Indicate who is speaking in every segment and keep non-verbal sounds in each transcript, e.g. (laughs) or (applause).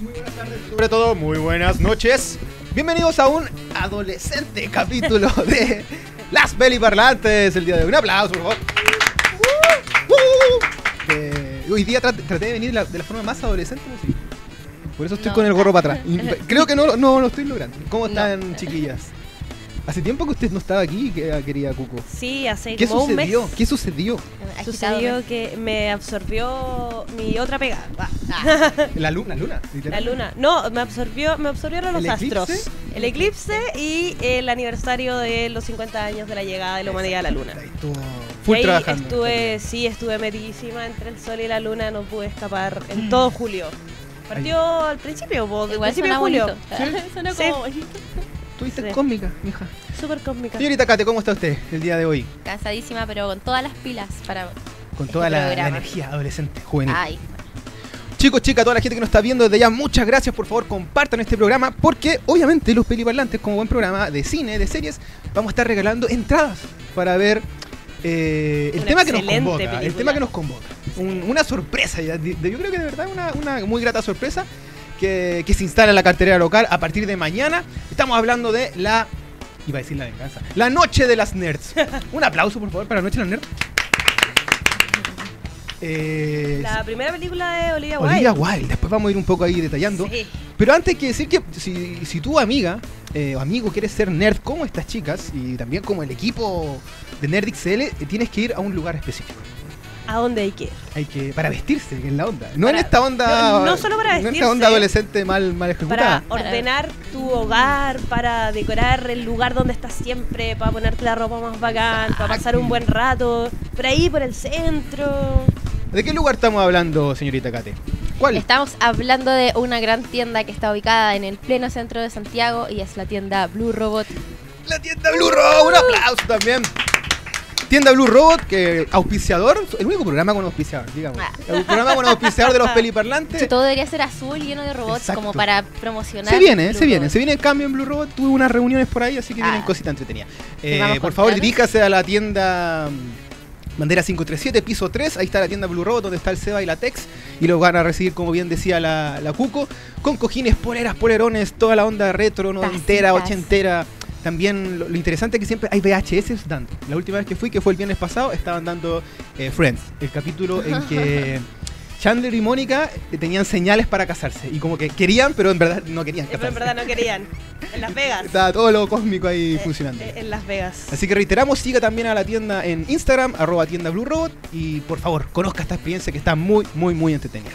Speaker 1: muy buenas tardes, sobre todo muy buenas noches. Bienvenidos a un adolescente capítulo (laughs) de Las Peliparlantes. El día de hoy. Un aplauso, por favor. Uh, uh. Eh, hoy día trat- traté de venir la- de la forma más adolescente posible. Por eso estoy
Speaker 2: No.
Speaker 1: con el gorro para atrás. (laughs) Creo que no, no lo estoy logrando. ¿Cómo
Speaker 2: No.
Speaker 1: están, chiquillas? Hace tiempo que usted no estaba aquí, que- querida Cuco.
Speaker 3: Sí, hace
Speaker 1: ¿Qué
Speaker 3: como un mes
Speaker 1: sucedió? ¿Qué sucedió?
Speaker 3: sucedió que me absorbió mi otra pega. Ah, (laughs)
Speaker 1: La luna, luna.
Speaker 3: La luna. No, me absorbió, me absorbieron los
Speaker 1: ¿El eclipse?
Speaker 3: astros. El eclipse y el aniversario de los 50 años de la llegada de la humanidad a la luna.
Speaker 1: Estuvo
Speaker 3: Y
Speaker 1: full
Speaker 3: ahí
Speaker 1: trabajando.
Speaker 3: estuve, sí, estuve metidísima entre el sol y la luna, no pude escapar
Speaker 1: Mm.
Speaker 3: en todo julio. Partió al principio, po,
Speaker 2: Igual
Speaker 3: principio
Speaker 2: suena
Speaker 3: de julio.
Speaker 2: bonito. (laughs) Suena
Speaker 3: Sí.
Speaker 2: como bonito.
Speaker 1: Estuviste
Speaker 3: Sí.
Speaker 1: cómica, mija.
Speaker 3: Súper cósmica.
Speaker 1: Señorita Kate, ¿cómo está usted el día de hoy?
Speaker 2: Cansadísima, pero con todas las pilas para.
Speaker 1: Con
Speaker 2: Este
Speaker 1: toda la, la energía adolescente, juvenil.
Speaker 2: Ay,
Speaker 1: Chicos, chicas, toda la gente que nos está viendo desde ya, muchas gracias. Por favor, compartan este programa porque obviamente los peliparlantes, como buen programa de cine, de series, vamos a estar regalando entradas para ver eh, el
Speaker 3: Una
Speaker 1: tema que nos convoca. El tema que nos convoca. Un- una sorpresa, yo creo que de verdad una, una muy grata sorpresa que, que se instala en la cartelera local a partir de mañana. Estamos hablando de la... Iba a decir la venganza. La Noche de las Nerds. Un aplauso, por favor, para la Noche de las Nerds. Eh,
Speaker 3: La primera película de Olivia
Speaker 1: Olivia
Speaker 3: Wilde.
Speaker 1: Wilde. Después vamos a ir un poco ahí detallando.
Speaker 3: Sí.
Speaker 1: Pero antes hay que decir que si, si tu amiga eh, o amigo quieres ser nerd como estas chicas y también como el equipo de NerdXL, eh, tienes que ir a un lugar específico.
Speaker 3: ¿A dónde hay que ir?
Speaker 1: Hay que para vestirse, que es la onda. No
Speaker 3: Para-
Speaker 1: en esta onda
Speaker 3: no- no solo para
Speaker 1: no en esta
Speaker 3: vestirse.
Speaker 1: onda adolescente mal mal ejecutada.
Speaker 3: Para ordenar tu hogar, para decorar el lugar donde estás siempre, para ponerte la ropa más bacán, para pasar un buen rato, por ahí, por el centro.
Speaker 1: ¿De qué lugar estamos hablando, señorita Kate? ¿Cuál?
Speaker 2: estamos hablando de una gran tienda que está ubicada en el pleno centro de Santiago y es la tienda Blue Robot.
Speaker 1: La tienda Blue Robot, un aplauso también. Tienda Blue Robot, que auspiciador, el único programa con auspiciador, digamos.
Speaker 2: Ah.
Speaker 1: El programa con auspiciador de los (laughs) peliparlantes.
Speaker 2: Que todo debería ser azul, lleno de robots,
Speaker 1: Exacto.
Speaker 2: como para promocionar.
Speaker 1: Se viene,
Speaker 2: Blue
Speaker 1: se viene, se viene el cambio en Blue Robot. Tuve unas reuniones por ahí, así que vienen
Speaker 2: Ah.
Speaker 1: cositas entretenidas.
Speaker 2: ¿Te
Speaker 1: Eh, por favor, diríjase a la tienda mm, Bandera 537, piso 3. Ahí está la tienda Blue Robot, donde está el Seba y la Tex. Y los van a recibir, como bien decía la, la Cuco, con cojines, poleras, polerones, toda la onda retro, noventera,
Speaker 2: Tacitas.
Speaker 1: ochentera. También lo, lo interesante es que siempre hay VHS dando. La última vez que fui, que fue el viernes pasado, estaban dando eh, Friends, el capítulo en que (laughs) Chandler y Mónica eh, tenían señales para casarse. Y como que querían, pero en verdad no querían
Speaker 3: Eh, Pero
Speaker 1: casarse.
Speaker 3: en verdad no querían. En Las Vegas. (laughs)
Speaker 1: Estaba todo lo cósmico ahí
Speaker 3: Eh,
Speaker 1: funcionando.
Speaker 3: eh, En Las Vegas.
Speaker 1: Así que reiteramos, siga también a la tienda en Instagram, arroba tienda Blue Robot, y por favor, conozca esta experiencia que está muy, muy, muy entretenida.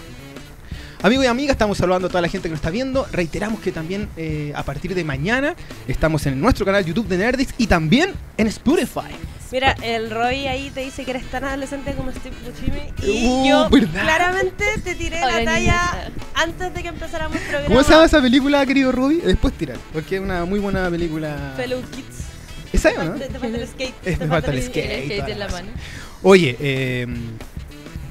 Speaker 1: Amigos y amigas, estamos saludando a toda la gente que nos está viendo. Reiteramos que también eh, a partir de mañana estamos en nuestro canal YouTube de Nerdix y también en Spotify.
Speaker 3: Mira, el Roy ahí te dice que eres tan adolescente como Steve Buscemi. Y
Speaker 1: Uh,
Speaker 3: yo
Speaker 1: ¿verdad?
Speaker 3: claramente te tiré
Speaker 2: Hola,
Speaker 3: la talla antes de que empezáramos el programa.
Speaker 1: ¿Cómo se llama esa película, querido Ruby? Después tirar, porque es una muy buena película.
Speaker 3: Fellow Kids.
Speaker 1: ¿Esa es o no?
Speaker 3: Te, te falta el skate.
Speaker 1: Es,
Speaker 3: te
Speaker 1: falta el
Speaker 2: El
Speaker 1: skate.
Speaker 2: en
Speaker 1: la
Speaker 2: mano.
Speaker 1: Oye, eh,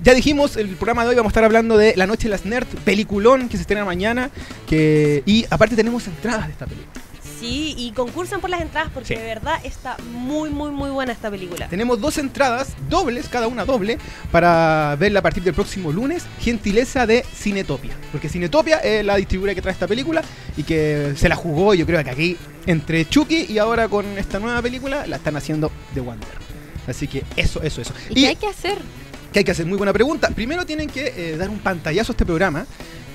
Speaker 1: ya dijimos, el programa de hoy vamos a estar hablando de La Noche de las Nerds, peliculón que se estrena mañana. Que, y aparte tenemos entradas de esta película.
Speaker 3: Sí, y concursan por las entradas porque
Speaker 1: Sí.
Speaker 3: de verdad está muy, muy, muy buena esta película.
Speaker 1: Tenemos dos entradas dobles, cada una doble, para verla a partir del próximo lunes. Gentileza de Cinetopia. Porque Cinetopia es la distribuidora que trae esta película y que se la jugó, yo creo que aquí, entre Chucky y ahora con esta nueva película, la están haciendo de Wonder. Así que eso, eso, eso.
Speaker 2: ¿Y qué hay que hacer?
Speaker 1: Que hay que hacer muy buena pregunta. Primero tienen que eh, dar un pantallazo a este programa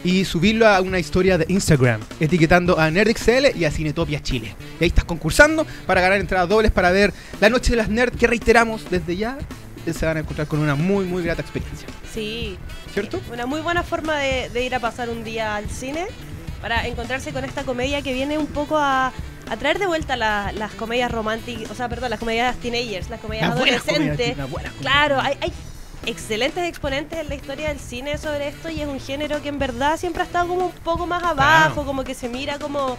Speaker 1: y subirlo a una historia de Instagram, etiquetando a NerdXL y a Cinetopia Chile. Y ahí estás concursando para ganar entradas dobles para ver La Noche de las Nerds, que reiteramos desde ya, eh, se van a encontrar con una muy, muy grata experiencia.
Speaker 3: Sí.
Speaker 1: ¿Cierto?
Speaker 3: Una muy buena forma de, de ir a pasar un día al cine para encontrarse con esta comedia que viene un poco a, a traer de vuelta la- las comedias románticas, o sea, perdón, las comedias teenagers, las comedias
Speaker 1: Las buenas comedias,
Speaker 3: adolescentes.
Speaker 1: las buenas comedias.
Speaker 3: Claro, hay, hay excelentes exponentes en la historia del cine sobre esto y es un género que en verdad siempre ha estado como un poco más abajo,
Speaker 1: Claro.
Speaker 3: como que se mira como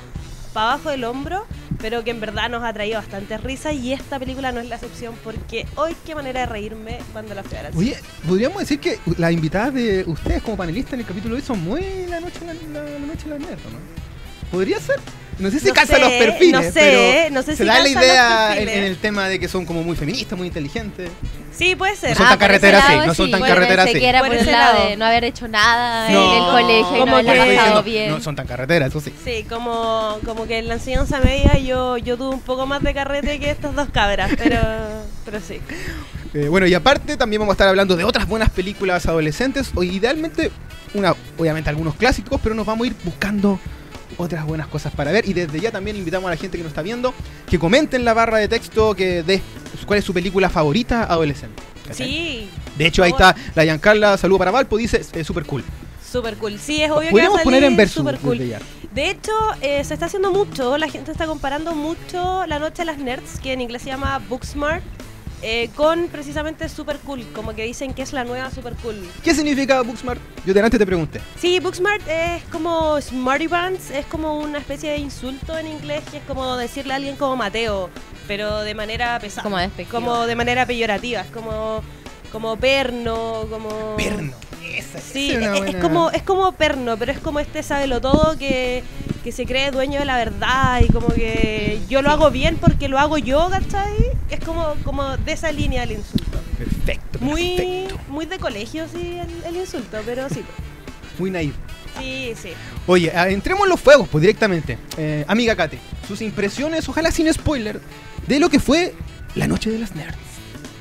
Speaker 3: para abajo del hombro, pero que en verdad nos ha traído bastante risa y esta película no es la excepción porque hoy qué manera de reírme cuando la fui a cine.
Speaker 1: Oye, podríamos decir que las invitadas de ustedes como panelistas en el capítulo de hoy son muy la noche la, la- la noche la nerd, ¿no? ¿Podría ser? No sé si
Speaker 3: No
Speaker 1: calza
Speaker 3: sé,
Speaker 1: los perfiles,
Speaker 3: no sé,
Speaker 1: pero
Speaker 3: no sé
Speaker 1: se
Speaker 3: si
Speaker 1: da la idea en, el tema de que son como muy feministas, muy inteligentes.
Speaker 3: Sí, puede ser.
Speaker 1: No son tan
Speaker 2: ese
Speaker 1: carreteras, sí,
Speaker 2: lado
Speaker 1: no son tan
Speaker 2: Bueno,
Speaker 1: carreteras, sí.
Speaker 2: era
Speaker 3: Por
Speaker 2: por, el lado de no haber hecho nada
Speaker 3: Sí,
Speaker 2: en el colegio y no
Speaker 3: que-
Speaker 2: pasado
Speaker 1: diciendo,
Speaker 2: bien.
Speaker 1: No son tan carreteras, eso sí.
Speaker 3: Sí, como, como que en la enseñanza media yo, yo tuve un poco más de carrete que estas dos cabras, pero, pero sí.
Speaker 1: Eh, bueno, y aparte también vamos a estar hablando de otras buenas películas adolescentes, o idealmente, una, obviamente algunos clásicos, pero nos vamos a ir buscando otras buenas cosas para ver. Y desde ya también invitamos a la gente que nos está viendo que comente en la barra de texto que de cuál es su película favorita adolescente. ¿cachai?
Speaker 3: Sí,
Speaker 1: De hecho, ahí está la Giancarla, saludo para Valpo, dice eh, super cool.
Speaker 3: super cool. Sí, es obvio que va a
Speaker 1: poner en
Speaker 3: salir
Speaker 1: verso
Speaker 3: super cool. De hecho, eh, se está haciendo mucho, la gente está comparando mucho La Noche de las Nerds, que en inglés se llama Booksmart, eh, con precisamente Super Cool, como que dicen que es la nueva Super Cool.
Speaker 1: ¿Qué significa Booksmart? Yo de antes te pregunté.
Speaker 3: Sí, Booksmart es como Smarty Pants, es como una especie de insulto en inglés, que es como decirle a alguien como Mateo, pero de manera pesada.
Speaker 2: Como despectiva.
Speaker 3: Como de manera peyorativa, es como, como perno, como...
Speaker 1: Perno. Esa,
Speaker 3: Sí,
Speaker 1: esa
Speaker 3: es,
Speaker 1: una
Speaker 3: es
Speaker 1: buena-
Speaker 3: como, es como perno, pero es como este sábelo todo que, que se cree dueño de la verdad y como que yo lo hago bien porque lo hago yo, ¿cachai? Es como, como de esa línea el insulto.
Speaker 1: Perfecto,
Speaker 3: Muy,
Speaker 1: perfecto.
Speaker 3: muy de colegio, sí, el, el insulto, pero sí.
Speaker 1: Muy naive.
Speaker 3: Sí, sí.
Speaker 1: Oye, ah, entremos en los fuegos, pues directamente. Eh, amiga Kate, sus impresiones, ojalá sin spoiler, de lo que fue la noche de las nerds.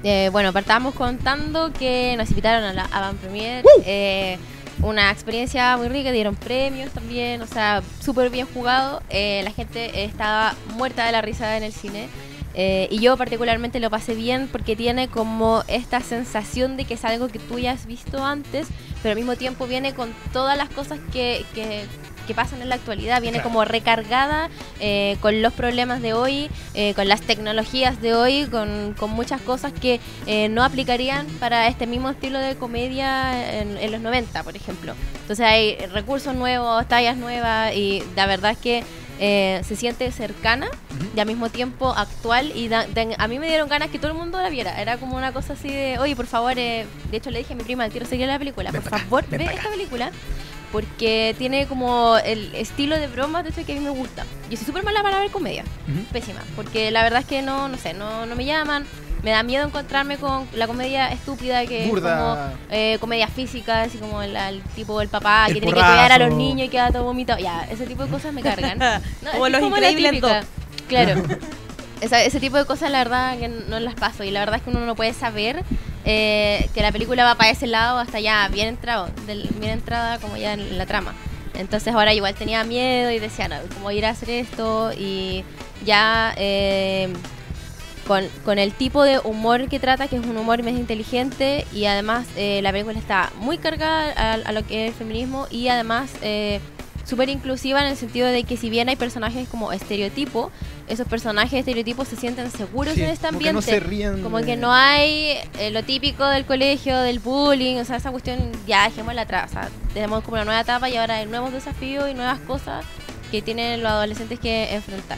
Speaker 2: Eh, bueno, partamos contando que nos invitaron a la Avant Premiere.
Speaker 1: ¡Woo!
Speaker 2: eh, una experiencia muy rica, dieron premios también, o sea, súper bien jugado. Eh, la gente estaba muerta de la risa en el cine. eh, y yo particularmente lo pasé bien porque tiene como esta sensación de que es algo que tú ya has visto antes, pero al mismo tiempo viene con todas las cosas que, que- que pasan en la actualidad, viene
Speaker 1: Claro.
Speaker 2: como recargada eh, con los problemas de hoy, eh, con las tecnologías de hoy, con, con muchas cosas que eh, no aplicarían para este mismo estilo de comedia en, en los 90, por ejemplo. Entonces hay recursos nuevos, tallas nuevas y la verdad es que eh, se siente cercana y al mismo tiempo actual y da- da- a mí me dieron ganas que todo el mundo la viera. Era como una cosa así de, oye, por favor, eh", de hecho le dije a mi prima, quiero seguir la película,
Speaker 1: Ven
Speaker 2: por
Speaker 1: acá,
Speaker 2: favor, ve
Speaker 1: pa' acá".
Speaker 2: esta película. Porque tiene como el estilo de bromas de hecho que a mí me gusta. Yo soy súper mala para ver comedia
Speaker 1: Ujú.
Speaker 2: pésima, porque la verdad es que no, no sé, no, no me llaman. Me da miedo encontrarme con la comedia estúpida que
Speaker 1: Burda.
Speaker 2: es como eh, comedia física, así como el, el tipo del papá
Speaker 1: El
Speaker 2: que tiene que cuidar a los
Speaker 1: porrazo.
Speaker 2: niños y queda todo vomitado. Ya, ese tipo de cosas me cargan. (laughs) No,
Speaker 3: como los
Speaker 2: como la
Speaker 3: increíbles dos.
Speaker 2: Claro. (laughs) Esa- ese tipo de cosas la verdad que no las paso y la verdad es que uno no puede saber eh, que la película va para ese lado hasta ya bien entrado, del- bien entrada como ya en la trama. Entonces ahora igual tenía miedo y decía, no, cómo ir a hacer esto y ya eh, con, con el tipo de humor que trata, que es un humor más inteligente y además eh, la película está muy cargada a, a lo que es el feminismo y además eh, súper inclusiva en el sentido de que si bien hay personajes como estereotipo, esos personajes estereotipos se sienten seguros
Speaker 1: Sí,
Speaker 2: en este
Speaker 1: como que
Speaker 2: ambiente.
Speaker 1: no se ríen
Speaker 2: Como que no hay eh, lo típico del colegio, del bullying, o sea, esa cuestión ya dejémosla atrás. O sea, tenemos como una nueva etapa y ahora hay nuevos desafíos y nuevas cosas que tienen los adolescentes que enfrentar.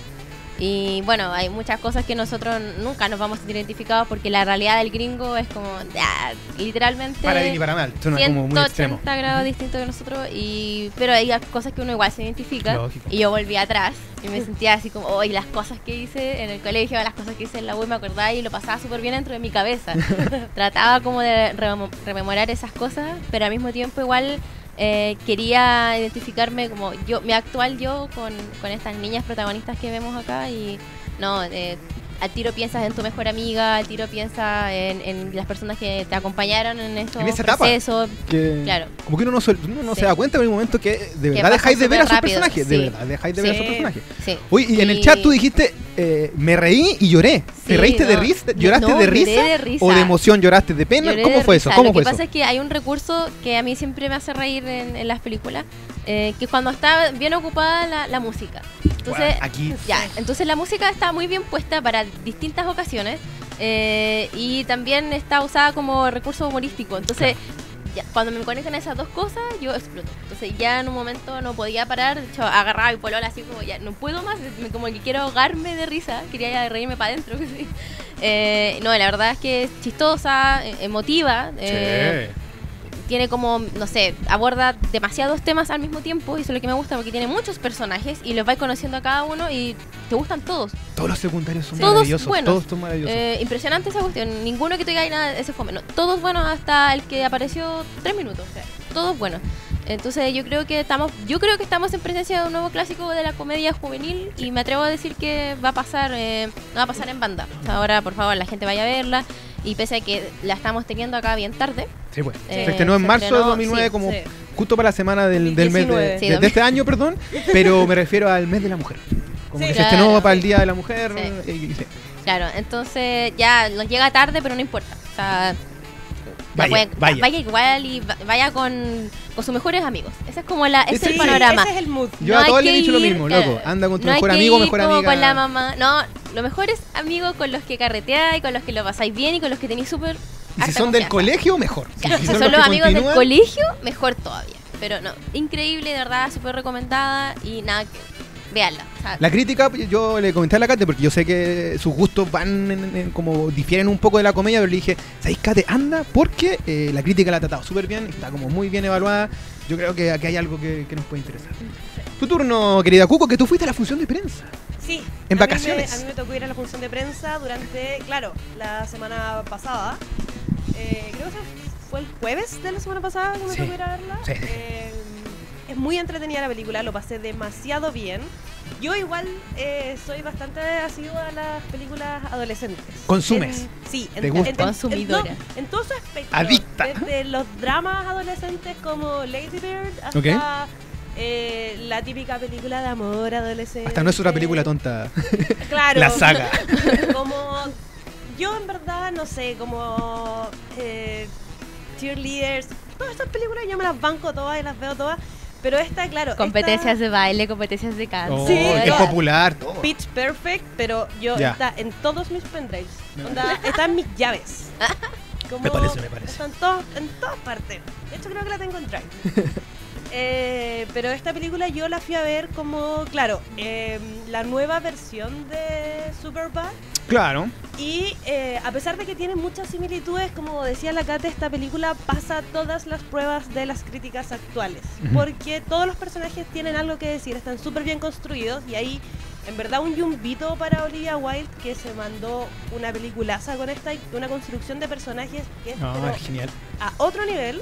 Speaker 2: Y bueno, hay muchas cosas que nosotros nunca nos vamos a sentir identificados porque la realidad del gringo es como, ya, literalmente...
Speaker 1: Para bien y para mal, suena como muy extremo.
Speaker 2: 180 grados distinto que nosotros y pero hay cosas que uno igual se identifica
Speaker 1: Lógico.
Speaker 2: y yo volví atrás y me sentía así como hoy las cosas que hice en el colegio las cosas que hice en la U me acordaba y lo pasaba súper bien dentro de mi cabeza (laughs) trataba como de remo- rememorar esas cosas pero al mismo tiempo igual eh, quería identificarme como yo mi actual yo con, con estas niñas protagonistas que vemos acá y no eh, al tiro piensas en tu mejor amiga, al tiro piensas en, en las personas que te acompañaron en esos
Speaker 1: En esa etapa.
Speaker 2: procesos.
Speaker 1: Que-
Speaker 2: Claro.
Speaker 1: Como que uno no, se, uno no
Speaker 2: Sí.
Speaker 1: se da cuenta en un momento que de verdad dejáis de ver a
Speaker 2: rápido,
Speaker 1: personajes. De verdad, dejáis de ver a personajes.
Speaker 2: Sí.
Speaker 1: Uy, y en el chat tú dijiste, eh, me reí y lloré. ¿Te reíste de risa? ¿Lloraste
Speaker 2: no,
Speaker 1: de, risa?
Speaker 2: de risa.
Speaker 1: ¿O de emoción lloraste de pena?
Speaker 2: Lloré
Speaker 1: ¿Cómo
Speaker 2: de
Speaker 1: fue eso?
Speaker 2: risa.
Speaker 1: ¿Cómo
Speaker 2: Lo
Speaker 1: fue
Speaker 2: que
Speaker 1: eso?
Speaker 2: pasa es que hay un recurso que a mí siempre me hace reír en, en las películas, eh, que cuando está bien ocupada la, la música. Entonces,
Speaker 1: Bueno, aquí-
Speaker 2: ya, entonces la música está muy bien puesta para distintas ocasiones eh, y también está usada como recurso humorístico. Entonces, ya, cuando me conectan esas dos cosas, yo exploto. Entonces ya en un momento no podía parar, de hecho agarraba mi polola así como ya no puedo más, como que quiero ahogarme de risa, quería ya reírme para adentro. (laughs) sí. Eh, no, la verdad es que es chistosa, eh, emotiva. eh, tiene como, no sé, aborda demasiados temas al mismo tiempo y eso es lo que me gusta porque tiene muchos personajes y los vais conociendo a cada uno y te gustan todos.
Speaker 1: Todos los secundarios son
Speaker 2: Todos
Speaker 1: maravillosos.
Speaker 2: buenos.
Speaker 1: Todos son maravillosos.
Speaker 2: Eh, impresionante esa cuestión. Ninguno que te diga "Ay, nada, ese fue menos. Todos buenos hasta el que apareció tres minutos. Todos buenos. Entonces yo creo que estamos, yo creo que estamos en presencia de un nuevo clásico de la comedia juvenil y me atrevo a decir que va a pasar, eh, va a pasar en banda. Ahora por favor la gente vaya a verla y pese a que la estamos teniendo acá bien tarde.
Speaker 1: sí, pues.
Speaker 2: eh,
Speaker 1: se estrenó en
Speaker 2: se
Speaker 1: marzo de
Speaker 2: estrenó,
Speaker 1: 2009
Speaker 2: sí,
Speaker 1: como
Speaker 3: sí.
Speaker 1: justo para la semana del, del mes de,
Speaker 3: 19.
Speaker 2: Sí,
Speaker 1: de- de este año, perdón, pero me refiero al mes de la mujer. Como que se estrenó
Speaker 2: Claro.
Speaker 1: para el Día de la Mujer.
Speaker 2: Sí. Claro, entonces ya nos llega tarde, pero no importa. O sea,
Speaker 1: Vaya,
Speaker 2: pueden-
Speaker 1: vaya.
Speaker 2: igual y va- vaya con, con sus mejores amigos. Ese es como la, ese es
Speaker 1: Sí,
Speaker 2: el panorama.
Speaker 3: Ese es el mood.
Speaker 1: Yo
Speaker 2: No
Speaker 1: a
Speaker 2: hay
Speaker 1: todos les he
Speaker 2: que
Speaker 1: dicho lo
Speaker 2: ir,
Speaker 1: mismo,
Speaker 2: claro,
Speaker 1: loco. Anda con tu
Speaker 2: no
Speaker 1: mejor amigo,
Speaker 2: ir
Speaker 1: mejor
Speaker 2: como
Speaker 1: amiga.
Speaker 2: con la mamá. No, los mejores amigos con los que carreteáis, con los que lo pasáis bien y con los que tenéis súper.
Speaker 1: Y si son del colegio, mejor.
Speaker 2: Claro,
Speaker 1: Si
Speaker 2: si son,
Speaker 1: los
Speaker 2: amigos del colegio, mejor todavía. Pero no, increíble, de verdad, súper recomendada y nada que.
Speaker 1: La crítica, yo le comenté a la Kate, porque yo sé que sus gustos van en- en- como difieren un poco de la comedia, pero le dije, ¿sabéis Kate? Anda, porque eh, la crítica la ha tratado súper bien, está como muy bien evaluada. Yo creo que aquí hay algo que, que nos puede interesar. Tu turno, querida Cuco, que tú fuiste a la función de prensa.
Speaker 3: Sí.
Speaker 1: En
Speaker 3: a mí
Speaker 1: vacaciones.
Speaker 3: me- a mí me tocó ir a la función de prensa durante, claro, la semana pasada. Eh, creo que fue el jueves de la semana pasada que me
Speaker 1: Sí.
Speaker 3: tocó ir a verla.
Speaker 1: Sí.
Speaker 3: Eh, muy entretenida la película, lo pasé demasiado bien. Yo igual eh, soy bastante asidua a las películas adolescentes.
Speaker 1: ¿Consumes?
Speaker 3: En- sí, en,
Speaker 1: ¿Te gusta?
Speaker 3: en- en-
Speaker 2: Consumidora.
Speaker 3: no, en todo su espectro.
Speaker 1: Adicta.
Speaker 3: Desde los dramas adolescentes como Lady Bird hasta
Speaker 1: Ok.
Speaker 3: eh, la típica película de amor adolescente.
Speaker 1: Hasta no es otra película tonta. (laughs)
Speaker 3: Claro.
Speaker 1: La saga. (laughs)
Speaker 3: Como yo en verdad no sé, como eh, cheerleaders, todas estas películas yo me las banco todas y las veo todas, pero esta claro,
Speaker 2: competencias
Speaker 3: esta
Speaker 2: de baile, competencias de canto.
Speaker 1: Oh,
Speaker 3: Sí,
Speaker 1: es popular, todo.
Speaker 3: Pitch Perfect, pero yo
Speaker 1: Ya.
Speaker 3: está en todos mis pendrives, onda, está en mis llaves. (laughs) Como
Speaker 1: Me parece, me parece.
Speaker 3: Está en, to- en todas partes. De hecho creo que la tengo en Drive. (laughs) Eh, pero esta película yo la fui a ver como, claro, eh, la nueva versión de Superbad.
Speaker 1: Claro.
Speaker 3: Y eh, a pesar de que tiene muchas similitudes, como decía la Kate, esta película pasa todas las pruebas de las críticas actuales. Porque todos los personajes tienen algo que decir, están súper bien construidos y ahí, en verdad, un yumbito para Olivia Wilde que se mandó una peliculaza con esta, y una construcción de personajes que es
Speaker 1: No, es genial.
Speaker 3: a otro nivel.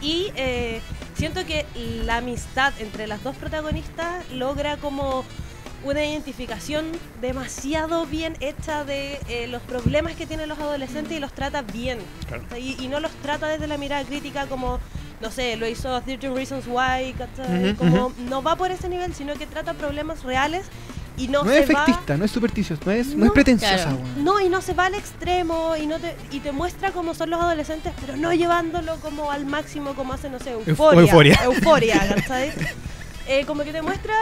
Speaker 3: Y eh, siento que la amistad entre las dos protagonistas logra como una identificación demasiado bien hecha de eh, los problemas que tienen los adolescentes y los trata bien.
Speaker 1: Claro.
Speaker 3: Y, y no los trata desde la mirada crítica como, no sé, lo hizo 13 Reasons Why, ¿cachai?
Speaker 1: Ujú,
Speaker 3: como
Speaker 1: ujú.
Speaker 3: no va por ese nivel, sino que trata problemas reales y no,
Speaker 1: No,
Speaker 3: se
Speaker 1: es
Speaker 3: va...
Speaker 1: efectista, no es supersticioso, no es, no es
Speaker 3: No,
Speaker 1: pretenciosa.
Speaker 2: claro.
Speaker 1: weón.
Speaker 3: No, y no se va al extremo y no te, y te muestra cómo son los adolescentes, pero no llevándolo como al máximo como hace, no sé, euforia.
Speaker 1: euforia.
Speaker 3: Euforia, (laughs) ¿cachai? Eh, como que te muestra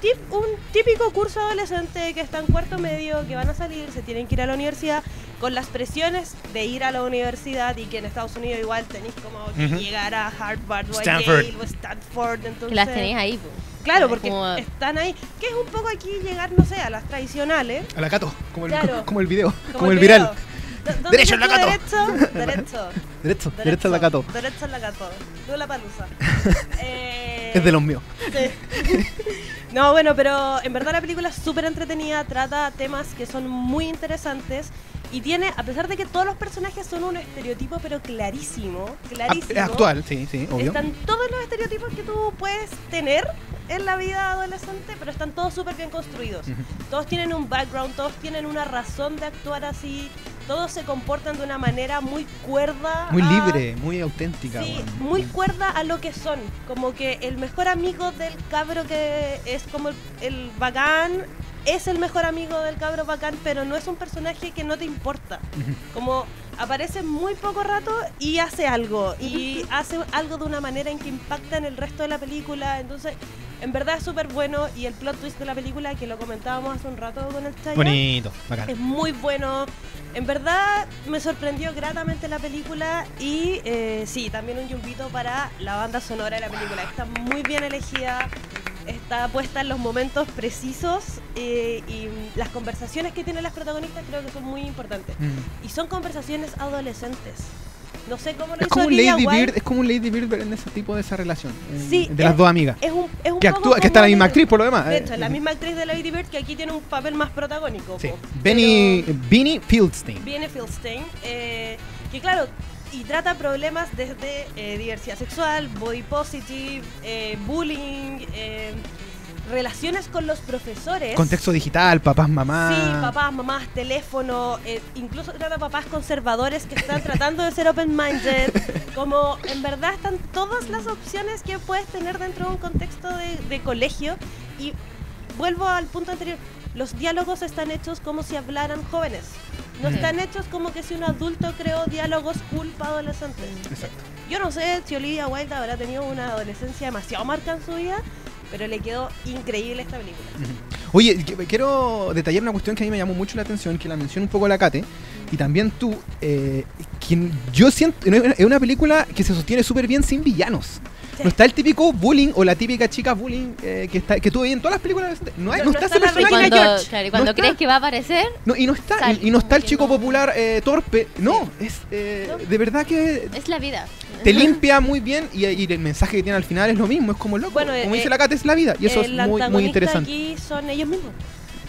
Speaker 3: tip- un típico curso adolescente que está en cuarto medio, que van a salir, se tienen que ir a la universidad, con las presiones de ir a la universidad y que en Estados Unidos igual tenéis como que
Speaker 1: Ujú.
Speaker 3: llegar a Harvard o a
Speaker 1: Stanford.
Speaker 3: Yale o Stanford. Entonces,
Speaker 2: Que las tenéis ahí. po.
Speaker 3: Claro, porque
Speaker 2: como-
Speaker 3: están ahí, que es un poco aquí llegar, no sé, a las tradicionales.
Speaker 1: A la Cato, como el,
Speaker 3: Claro.
Speaker 1: como el video, como,
Speaker 3: Como
Speaker 1: el viral.
Speaker 3: video. ¿Dó- dónde
Speaker 1: Derecho en la
Speaker 3: está tu
Speaker 1: Cato.
Speaker 3: Derecho, derecho. (laughs)
Speaker 1: Derecho, derecho a la Cato.
Speaker 3: Derecho en la gato. Tú la palusa. (laughs) Eh,
Speaker 1: Es de los míos.
Speaker 3: sí. (laughs) No, bueno, pero en verdad la película es súper entretenida, trata temas que son muy interesantes y tiene, a pesar de que todos los personajes son un estereotipo, pero clarísimo, clarísimo.
Speaker 1: Actual, sí, sí, obvio.
Speaker 3: Están todos los estereotipos que tú puedes tener en la vida adolescente, pero están todos súper bien construidos. Todos tienen un background, todos tienen una razón de actuar así, todos se comportan de una manera muy cuerda.
Speaker 1: Muy
Speaker 3: a-
Speaker 1: libre, muy auténtica.
Speaker 3: Sí, muy cuerda a lo que son. Como que el mejor amigo del cabro que es como el, el bacán es el mejor amigo del cabro bacán, pero no es un personaje que no te importa. Como aparece muy poco rato y hace algo. Y hace algo de una manera en que impacta en el resto de la película. Entonces, en verdad es súper bueno. Y el plot twist de la película, que lo comentábamos hace un rato con el Chaya,
Speaker 1: Bonito, bacán.
Speaker 3: es muy bueno. En verdad me sorprendió gratamente la película y eh, sí, también un yumbito para la banda sonora de la película. Está muy bien elegida, está puesta en los momentos precisos eh, y las conversaciones que tienen las protagonistas creo que son muy importantes.
Speaker 1: Mm.
Speaker 3: Y son conversaciones adolescentes. No sé cómo lo
Speaker 1: Es
Speaker 3: hizo
Speaker 1: como un Lady. Bird, es como un Lady Bird en ese tipo de esa relación. en-
Speaker 3: Sí,
Speaker 1: de las dos amigas.
Speaker 3: Es un, es un
Speaker 1: Que actúa, que está la misma actriz por lo demás.
Speaker 3: De
Speaker 1: eh,
Speaker 3: hecho, la misma actriz de Lady Bird que aquí tiene un papel más protagónico.
Speaker 1: Sí.
Speaker 3: po.
Speaker 1: Benny, Beanie Fieldstein.
Speaker 3: Viene Fieldstein, eh, que claro, y trata problemas desde eh, diversidad sexual, body positive, bullying, eh, relaciones con los profesores.
Speaker 1: Contexto digital, papás, mamás.
Speaker 3: Sí, papás, mamás, teléfono, eh, incluso trata a papás conservadores que están tratando de ser open-minded. (laughs) Como en verdad están todas las opciones que puedes tener dentro de un contexto de, de colegio. Y vuelvo al punto anterior, los diálogos están hechos como si hablaran jóvenes. No
Speaker 1: Mm.
Speaker 3: están hechos como que si un adulto creó diálogos cool para adolescentes.
Speaker 1: Exacto.
Speaker 3: Yo no sé si Olivia Wilde habrá tenido una adolescencia demasiado marca en su vida, pero le quedó increíble esta película.
Speaker 1: Oye, qu- quiero detallar una cuestión que a mí me llamó mucho la atención, que la menciona un poco la Kate, y también tú, eh, yo siento, es una película que se sostiene súper bien sin villanos. No está el típico bullying o la típica chica bullying eh, que, está, que tú veías en todas las películas. No, hay-
Speaker 3: No-
Speaker 1: no está
Speaker 3: está
Speaker 1: ese personaje.
Speaker 2: Cuando,
Speaker 3: George.
Speaker 2: claro, y cuando
Speaker 1: No está.
Speaker 2: crees que va a aparecer,
Speaker 1: No, y no está,
Speaker 2: Sale,
Speaker 1: y, y no está el chico
Speaker 2: no.
Speaker 1: popular eh, torpe. No, es eh,
Speaker 3: No.
Speaker 1: de verdad que
Speaker 2: es la vida.
Speaker 1: te limpia muy bien y, y el mensaje que tiene al final es lo mismo, es como loco.
Speaker 3: Bueno,
Speaker 1: como
Speaker 3: eh,
Speaker 1: dice la Kate, es la vida. Y eso es muy, muy interesante.
Speaker 3: aquí son ellos mismos.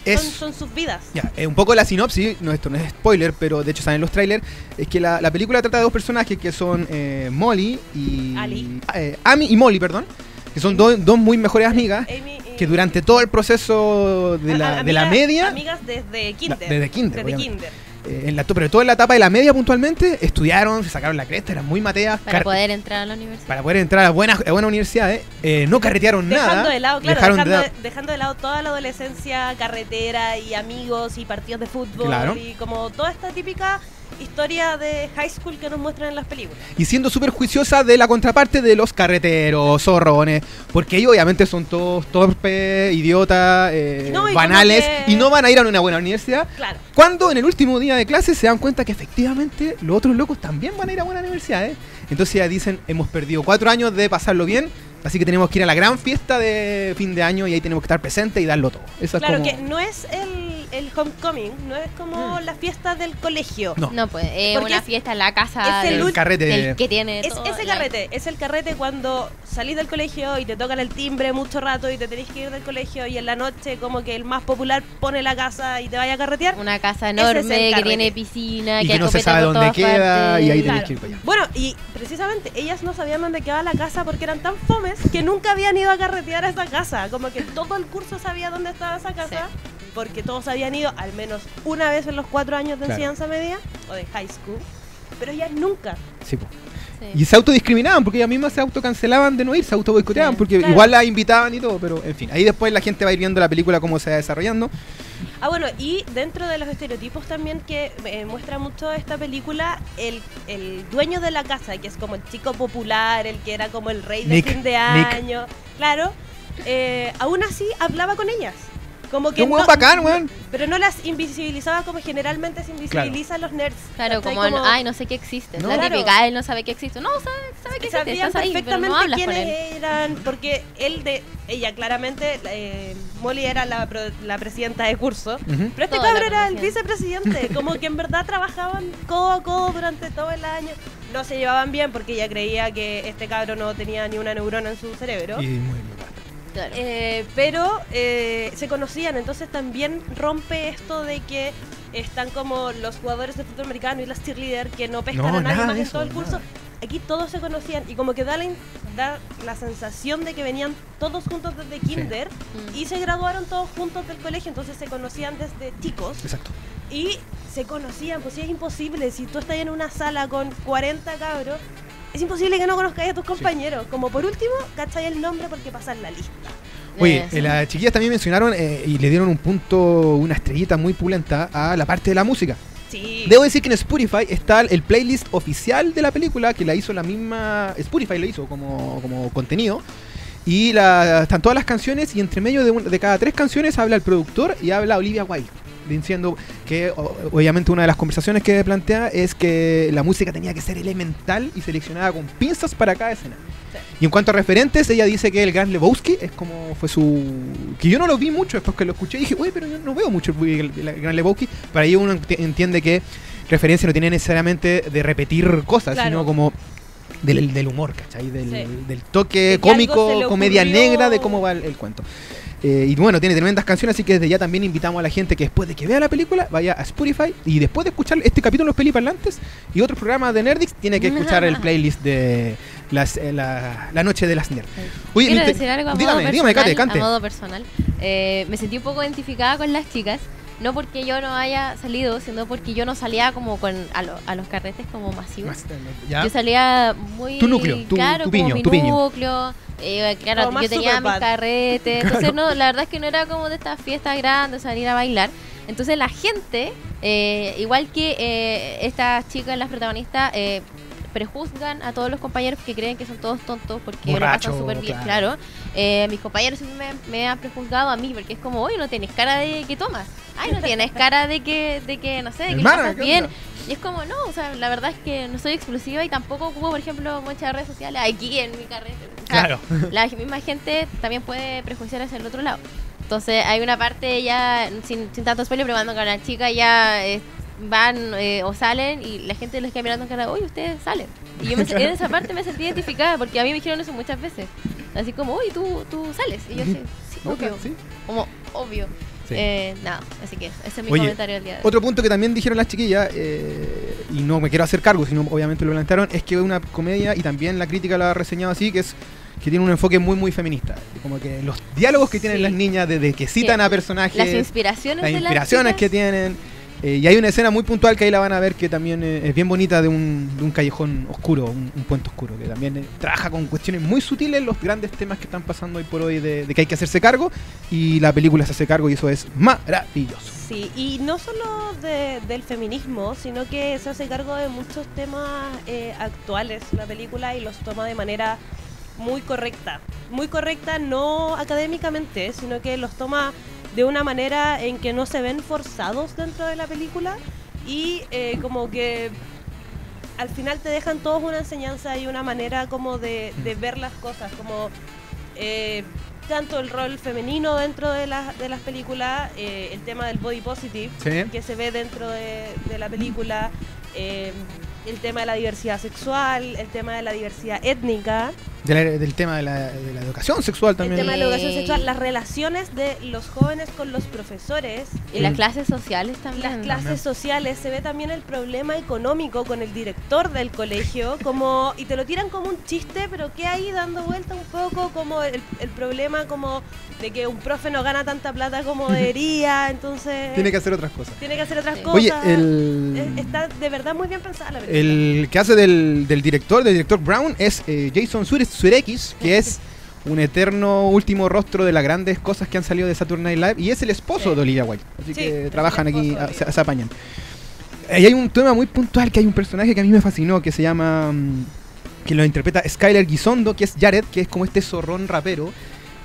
Speaker 1: Es,
Speaker 3: Son, son sus vidas.
Speaker 1: Ya, eh, un poco la sinopsis, no, esto no es spoiler, pero de hecho salen los trailers, es que la, la película trata de dos personajes que son eh, Molly y...
Speaker 3: Ali.
Speaker 1: eh, Amy y Molly, perdón, que son dos dos muy mejores amigas,
Speaker 3: Amy
Speaker 1: que durante todo el proceso de
Speaker 3: a-
Speaker 1: la,
Speaker 3: a-
Speaker 1: de la media,
Speaker 3: Amigas desde kinder.
Speaker 1: desde kinder,
Speaker 3: Desde kinder.
Speaker 1: Eh, en la, pero todo en la etapa de la media puntualmente, estudiaron, se sacaron la cresta, eran muy mateas,
Speaker 2: Para poder entrar a la universidad.
Speaker 1: para poder entrar a buenas a buenas universidades, eh, no carretearon
Speaker 3: Dejando
Speaker 1: nada,
Speaker 3: de lado, claro,
Speaker 1: dejaron
Speaker 3: dejando,
Speaker 1: de-
Speaker 3: de, dejando de lado toda la adolescencia, carretera y amigos y partidos de fútbol
Speaker 1: Claro.
Speaker 3: y como toda esta típica historia de high school que nos muestran en las películas.
Speaker 1: y siendo súper juiciosa de la contraparte de los carreteros, zorrones, porque ellos obviamente son todos torpes, idiotas, eh,
Speaker 3: No, y como
Speaker 1: banales,
Speaker 3: que-
Speaker 1: y no van a ir a una buena universidad.
Speaker 3: Claro.
Speaker 1: Cuando en el último día de clase se dan cuenta que efectivamente los otros locos también van a ir a buena universidad, ¿eh? Entonces ya dicen, hemos perdido cuatro años de pasarlo bien, así que tenemos que ir a la gran fiesta de fin de año y ahí tenemos que estar presentes y darlo todo. Eso es
Speaker 3: Claro
Speaker 1: como-
Speaker 3: que no es el, el homecoming, no es como
Speaker 1: Mm.
Speaker 3: la fiesta del colegio.
Speaker 1: No.
Speaker 2: No, pues, eh,
Speaker 3: Porque
Speaker 2: una
Speaker 3: es-
Speaker 2: fiesta en la casa
Speaker 3: es el
Speaker 2: del,
Speaker 1: carrete.
Speaker 2: del que tiene
Speaker 3: Es
Speaker 2: todo
Speaker 3: ese
Speaker 2: la-
Speaker 3: carrete, es el carrete cuando salís del colegio y te tocan el timbre mucho rato y te tenés que ir del colegio y en la noche como que el más popular pone la casa y te vaya a carretear.
Speaker 2: Una casa
Speaker 3: es
Speaker 2: enorme que tiene piscina,
Speaker 1: y
Speaker 2: que
Speaker 1: no se sabe dónde queda
Speaker 2: partes.
Speaker 1: y ahí
Speaker 3: Claro.
Speaker 1: tenés que ir para allá.
Speaker 3: Bueno, y precisamente ellas no sabían dónde quedaba la casa porque eran tan fomes que nunca habían ido a carretear a esa casa. Como que todo el curso sabía dónde estaba esa casa porque todos habían ido al menos una vez en los cuatro años de
Speaker 1: Claro.
Speaker 3: enseñanza media o de high school. Pero ellas nunca.
Speaker 1: Sí, po.
Speaker 2: Sí.
Speaker 1: Y se autodiscriminaban porque ellas mismas se autocancelaban de no ir, se auto boicoteaban
Speaker 2: Sí,
Speaker 1: porque
Speaker 3: claro.
Speaker 1: igual las invitaban y todo, pero en fin, ahí después la gente va a ir viendo la película cómo se va desarrollando.
Speaker 3: Ah, bueno, y dentro de los estereotipos también que eh, muestra mucho esta película, el, el dueño de la casa, que es como el chico popular, el que era como el rey de
Speaker 1: Nick,
Speaker 3: fin de
Speaker 1: Nick.
Speaker 3: año, claro, eh, aún así hablaba con ellas. Como que
Speaker 1: Qué weón
Speaker 3: no-
Speaker 1: bacán, weón.
Speaker 3: Pero no las invisibilizaba como generalmente se invisibilizan los nerds.
Speaker 2: Claro, como, ay, no sé qué existe.
Speaker 1: No.
Speaker 2: la
Speaker 3: Claro.
Speaker 2: típica, él no sabe que existe. No, sabe, sabe que existe,
Speaker 3: sabían
Speaker 2: estás ahí, pero
Speaker 3: perfectamente
Speaker 2: no hablas con
Speaker 3: quiénes
Speaker 2: él.
Speaker 3: eran, porque él de ella claramente, eh, Molly era la, pro- la presidenta de curso, pero este
Speaker 2: Toda
Speaker 3: cabrón era el vicepresidente, (laughs) como que en verdad trabajaban codo a codo durante todo el año. No se llevaban bien porque ella creía que este cabrón no tenía ni una neurona en su cerebro.
Speaker 1: Y muy bien.
Speaker 2: Claro.
Speaker 3: Eh, pero eh, se conocían, entonces también rompe esto de que están como los jugadores de fútbol americano y las cheerleaders que no pescan
Speaker 1: No,
Speaker 3: a nadie
Speaker 1: nada
Speaker 3: más en todo el curso.
Speaker 1: nada.
Speaker 3: Aquí todos se conocían y como que da la, da la sensación de que venían todos juntos desde kinder
Speaker 2: Mm.
Speaker 3: y se graduaron todos juntos del colegio, entonces se conocían desde chicos
Speaker 1: Exacto.
Speaker 3: y se conocían, pues sí es imposible, si tú estás en una sala con 40 cabros, es imposible que no conozcáis a tus compañeros. Como por último, cachai el nombre porque pasan la lista.
Speaker 1: Oye,
Speaker 2: eh,
Speaker 1: las chiquillas también mencionaron eh, y le dieron un punto, una estrellita muy pulenta a la parte de la música.
Speaker 3: Sí.
Speaker 1: Debo decir que en Spotify está el playlist oficial de la película, que la hizo la misma. Spotify lo hizo como, como contenido. Y la- están todas las canciones, y entre medio de, un- de cada tres canciones habla el productor y habla Olivia Wilde. Diciendo que, obviamente, una de las conversaciones que plantea es que la música tenía que ser elemental y seleccionada con pinzas para cada escena.
Speaker 3: Sí.
Speaker 1: Y en cuanto a referentes, ella dice que el Gran Lebowski es como fue su. que yo no lo vi mucho después que lo escuché. dije, oye, pero yo no veo mucho el, Gran Lebowski. Para ello uno enti- entiende que referencia no tiene necesariamente de repetir cosas,
Speaker 3: Claro.
Speaker 1: sino como del, del humor, ¿cachai? Del,
Speaker 3: Sí.
Speaker 1: del toque
Speaker 3: De
Speaker 1: cómico, comedia negra de cómo va el, el cuento. Eh, y bueno, tiene tremendas canciones, así que desde ya también invitamos a la gente que después de que vea la película vaya a Spotify y después de escuchar este capítulo de los peliparlantes y otros programas de Nerdix, tiene que escuchar el (laughs) playlist de las, eh, la, la noche de las nerds. Oye,
Speaker 2: Quiero
Speaker 1: Mr.
Speaker 2: decir algo a
Speaker 1: dígame,
Speaker 2: modo
Speaker 1: dígame. Kate, cante.
Speaker 2: A modo personal. Eh, me sentí un poco identificada con las chicas. No porque yo no haya salido, sino porque yo no salía como con a, lo- a los carretes como masivos.
Speaker 1: Más- ¿ya?
Speaker 2: Yo salía muy
Speaker 1: Tu núcleo, tu-
Speaker 2: claro,
Speaker 1: tu
Speaker 2: como
Speaker 1: piño,
Speaker 2: mi
Speaker 1: tu piño.
Speaker 2: núcleo. eh, claro,
Speaker 3: Como
Speaker 2: yo tenía mis carretes. (laughs) Entonces, no, la verdad es que no era como de estas fiestas grandes, salir a bailar. Entonces, la gente, eh, igual que eh, estas chicas, las protagonistas, eh, prejuzgan a todos los compañeros que creen que son todos tontos porque lo pasan súper bien,
Speaker 1: claro.
Speaker 2: claro. Eh, mis compañeros siempre me, me han prejuzgado a mí porque es como, oye, no tienes cara de que tomas. Ay, no tienes cara de que, de que no sé, de que
Speaker 1: Hermana,
Speaker 2: pasas
Speaker 1: ¿qué
Speaker 2: bien.
Speaker 1: onda?
Speaker 2: Y es como, no, o sea, la verdad es que no soy explosiva y tampoco ocupo, por ejemplo, muchas redes sociales aquí en mi carrera. O sea,
Speaker 1: Claro. (laughs)
Speaker 2: La misma gente también puede prejuiciar hacia el otro lado. Entonces, hay una parte ya, sin, sin tanto spoiler, pero cuando la chica ya eh, van eh, o salen y la gente les queda mirando en cara, oye, ustedes salen. Y yo me, en esa parte me sentí identificada porque a mí me dijeron eso muchas veces. Así como, oye, tú, tú sales. Y yo, sí, sí, obvio.
Speaker 1: ¿Sí?
Speaker 2: Como, obvio.
Speaker 1: Sí.
Speaker 2: Eh, nada, así que ese es mi
Speaker 1: Oye,
Speaker 2: comentario del día de hoy.
Speaker 1: Otro punto que también dijeron las chiquillas, eh, y no me quiero hacer cargo, sino obviamente lo plantearon, es que una comedia, y también la crítica lo ha reseñado así, que es que tiene un enfoque muy muy feminista. Como que los diálogos que tienen
Speaker 2: Sí.
Speaker 1: las niñas desde que citan a personajes,
Speaker 2: Las inspiraciones
Speaker 1: las
Speaker 2: de las
Speaker 1: inspiraciones que tienen. Eh, y hay una escena muy puntual que ahí la van a ver que también eh, es bien bonita de un, de un callejón oscuro, un, puente oscuro, que también eh, trabaja con cuestiones muy sutiles los grandes temas que están pasando hoy por hoy de, que hay que hacerse cargo y la película se hace cargo y eso es maravilloso.
Speaker 3: Sí, y no solo de- del feminismo, sino que se hace cargo de muchos temas eh, actuales la película y los toma de manera muy correcta. Muy correcta no académicamente, sino que los toma de una manera en que no se ven forzados dentro de la película y eh, como que al final te dejan todos una enseñanza y una manera como de, de ver las cosas, como eh, tanto el rol femenino dentro de, las de las películas, eh, el tema del body positive
Speaker 1: Sí.
Speaker 3: que se ve dentro de, de la película, el tema de la diversidad sexual, el tema de la diversidad étnica,
Speaker 1: De la- del tema de la, de la educación sexual
Speaker 3: el
Speaker 1: también.
Speaker 3: tema de la educación sexual, las relaciones de los jóvenes con los profesores,
Speaker 2: Y las
Speaker 1: Mm.
Speaker 2: clases sociales también.
Speaker 3: las clases
Speaker 1: También.
Speaker 3: sociales, se ve también el problema económico con el director del colegio, como y te lo tiran como un chiste, pero que ahí dando vuelta un poco como el, el problema como de que un profe no gana tanta plata como (laughs) debería, entonces
Speaker 1: Tiene que hacer otras cosas.
Speaker 3: tiene que hacer otras
Speaker 2: Sí.
Speaker 3: cosas.
Speaker 1: Oye, el,
Speaker 3: Está de verdad muy bien pensada la película.
Speaker 1: el que hace del, del director, del director Brown, es eh, Jason Sudeikis, Sudeikis, que es un eterno último rostro de las grandes cosas que han salido de Saturday Night Live y es el esposo
Speaker 3: Sí.
Speaker 1: de Olivia Wilde. Así
Speaker 3: Sí,
Speaker 1: que trabajan aquí,
Speaker 3: esposo de
Speaker 1: a-
Speaker 3: Olivia.
Speaker 1: se, se apañan. Y hay un tema muy puntual que hay un personaje que a mí me fascinó que se llama. mm, que lo interpreta Skyler Gisondo, que es Jared, que es como este zorrón rapero.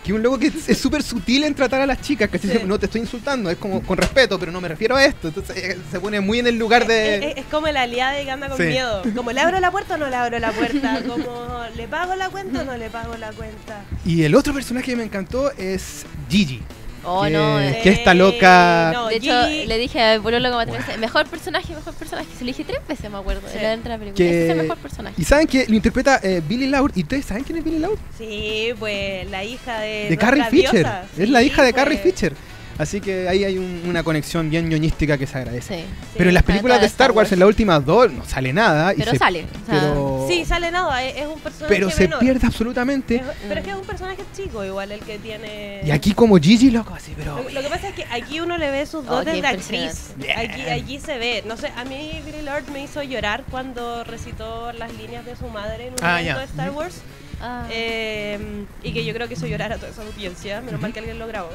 Speaker 1: Que un loco que es súper sutil en tratar a las chicas, que
Speaker 3: Sí.
Speaker 1: se- no te estoy insultando, es como con respeto, pero no me refiero a esto. Entonces eh, se pone muy en el lugar de.
Speaker 3: Es, es- es como el aliado que anda con
Speaker 1: Sí.
Speaker 3: miedo. Como le abro la puerta o no le abro la puerta. (laughs) Como le pago la cuenta o no le pago la cuenta.
Speaker 1: Y el otro personaje que me encantó es Gigi.
Speaker 2: Oh,
Speaker 1: que,
Speaker 2: no. eh.
Speaker 1: que esta loca.
Speaker 3: No,
Speaker 2: de hecho,
Speaker 3: Gigi-
Speaker 2: le dije a Pololo como tres veces, mejor personaje, mejor personaje. Se lo dije tres veces, me acuerdo,
Speaker 3: Sí.
Speaker 2: en la dentro de la película.
Speaker 1: Que-
Speaker 2: Ese es el mejor personaje.
Speaker 1: Y saben que lo interpreta eh, Billy Loud. ¿Y ustedes saben quién es Billy Loud?
Speaker 3: Sí, pues la hija de.
Speaker 1: De Carrie Fisher. es la hija de
Speaker 3: pues.
Speaker 1: Carrie Fisher. Así que ahí hay un- una conexión bien ñoñística que se agradece.
Speaker 2: Sí.
Speaker 1: Pero en las películas de Star Wars, en las últimas dos, no sale nada. y
Speaker 2: Pero
Speaker 1: se-
Speaker 2: sale. o sea,
Speaker 1: Pero,
Speaker 3: Sí, sale nada, es, es un personaje.
Speaker 1: pero se
Speaker 3: menor.
Speaker 1: pierde absolutamente.
Speaker 3: Es- pero es que es un personaje chico, igual el que tiene.
Speaker 1: Y aquí, como Gigi, loco, así, pero.
Speaker 3: Lo, lo que pasa es que aquí uno le ve sus
Speaker 2: Oh,
Speaker 3: dotes de actriz.
Speaker 1: impresionante.
Speaker 3: Aquí, allí se ve. No sé, a mí Billy Lord me hizo llorar cuando recitó las líneas de su madre en un
Speaker 1: Ah,
Speaker 3: de Star. Wars.
Speaker 2: ah,
Speaker 3: Eh, y que yo creo que hizo llorar a toda esa audiencia. Menos mal que alguien lo grabó.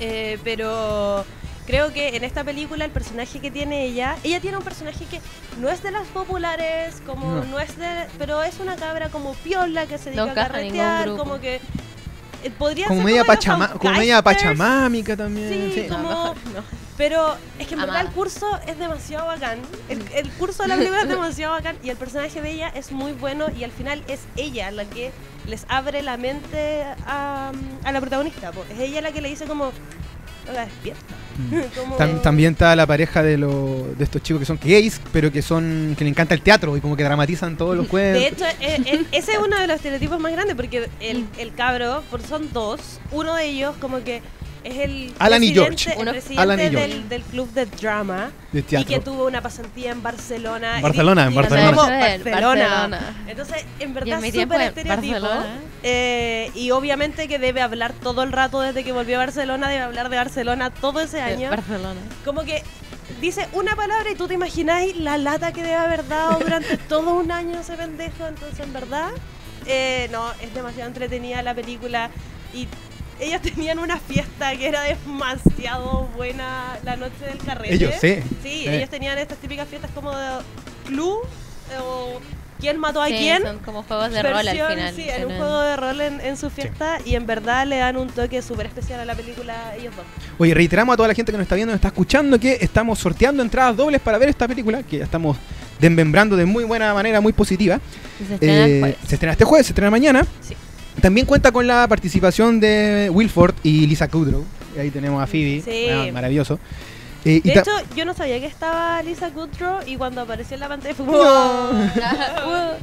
Speaker 3: Eh, pero creo que en esta película el personaje que tiene ella, ella tiene un personaje que no es de las populares, como
Speaker 1: No.
Speaker 3: no, es de, pero es una cabra como piola que se dedica
Speaker 2: No
Speaker 3: a carretear, como que eh, podría
Speaker 1: como
Speaker 3: ser
Speaker 1: media,
Speaker 3: como
Speaker 1: pachama, como media pachamámica también.
Speaker 3: Sí,
Speaker 1: sí.
Speaker 3: como-
Speaker 2: no.
Speaker 3: Pero es que en verdad el curso es demasiado bacán. El, el curso de la película es (laughs) demasiado bacán y el personaje de ella es muy bueno y al final es ella la que les abre la mente a, a la protagonista. po. Es ella la que le dice como, "Oiga, despierta. (laughs) Como-
Speaker 1: Tam- también está la pareja de, los de estos chicos que son gays, pero que son que le encanta el teatro y como que dramatizan todos los (laughs)
Speaker 3: De
Speaker 1: cuentos.
Speaker 3: hecho, eh, eh, ese es uno de los estereotipos más grandes porque el, el cabro, por son dos, uno de ellos como que es el
Speaker 1: Alan y
Speaker 3: presidente,
Speaker 1: George.
Speaker 3: el
Speaker 2: Uno-
Speaker 3: presidente
Speaker 1: Alan y
Speaker 3: del,
Speaker 1: George.
Speaker 3: del club de drama
Speaker 1: de
Speaker 3: y que tuvo una pasantía en Barcelona. y-
Speaker 1: Barcelona, en
Speaker 3: y
Speaker 1: Barcelona.
Speaker 3: como
Speaker 2: Barcelona.
Speaker 3: Barcelona. Entonces, en verdad,
Speaker 2: en
Speaker 3: es súper
Speaker 2: en
Speaker 3: estereotipo.
Speaker 2: Barcelona.
Speaker 3: eh, y obviamente que debe hablar todo el rato desde que volvió a Barcelona, debe hablar de Barcelona todo ese año.
Speaker 2: Barcelona.
Speaker 3: Como que dice una palabra y tú te imagináis la lata que debe haber dado durante (laughs) todo un año ese pendejo. Entonces, en verdad, eh, no, es demasiado entretenida la película. Y ellos tenían una fiesta que era demasiado buena la noche del carrete.
Speaker 1: Ellos, sí.
Speaker 3: Sí,
Speaker 1: Sí.
Speaker 3: ellos tenían estas típicas fiestas como de club eh, o quién mató a
Speaker 2: Sí,
Speaker 3: quién.
Speaker 2: Son como juegos de rol al final.
Speaker 3: Sí, en un juego de rol en, en su fiesta y en verdad le dan un toque súper especial a la película ellos dos.
Speaker 1: Oye, reiteramos a toda la gente que nos está viendo, nos está escuchando, que estamos sorteando entradas dobles para ver esta película, que ya estamos desmembrando de muy buena manera, muy positiva.
Speaker 2: se estrena
Speaker 1: Eh, se estrena este jueves, se estrena mañana.
Speaker 3: Sí.
Speaker 1: También cuenta con la participación de Wilford y Lisa Kudrow. Y ahí tenemos a Phoebe,
Speaker 3: Sí.
Speaker 1: bueno, maravilloso. Eh,
Speaker 3: De hecho, yo no sabía que estaba Lisa Kudrow y cuando apareció en la pantalla fue.
Speaker 1: No. (laughs)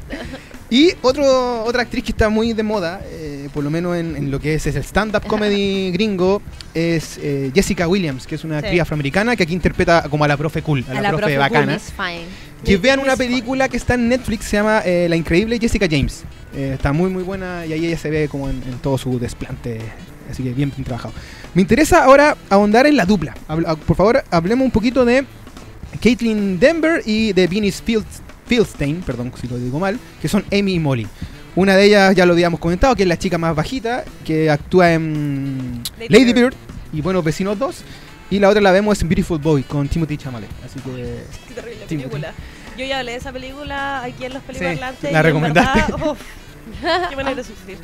Speaker 1: Y otro, otra actriz que está muy de moda, eh, por lo menos en, en lo que es, es el stand-up comedy (laughs) gringo, es eh, Jessica Williams, que es una
Speaker 3: Sí.
Speaker 1: actriz afroamericana que aquí interpreta como a la profe cool, a, la, profe, bacana.
Speaker 2: It's fine.
Speaker 1: Que vean una película que está en Netflix, se llama eh, La increíble Jessica James. Eh, está muy muy buena y ahí ella se ve como en, en todo su desplante. Así que bien, bien trabajado. Me interesa ahora ahondar en la dupla. Habla- por favor, hablemos un poquito de Caitlin Denver y de Venus Fields- Fieldstein, perdón si lo digo mal, que son Amy y Molly. Una de ellas ya lo habíamos comentado, que es la chica más bajita, que actúa en
Speaker 3: Lady
Speaker 1: Lady
Speaker 3: Bird.
Speaker 1: Bird y Buenos Vecinos 2. Y la otra la vemos en Beautiful Boy con Timothy Chalamet. Así que
Speaker 3: Qué terrible película. Yo ya hablé de esa película aquí en los peliparlantes.
Speaker 1: la
Speaker 3: y en
Speaker 1: recomendaste.
Speaker 3: verdad, (laughs) qué manera de sufrir.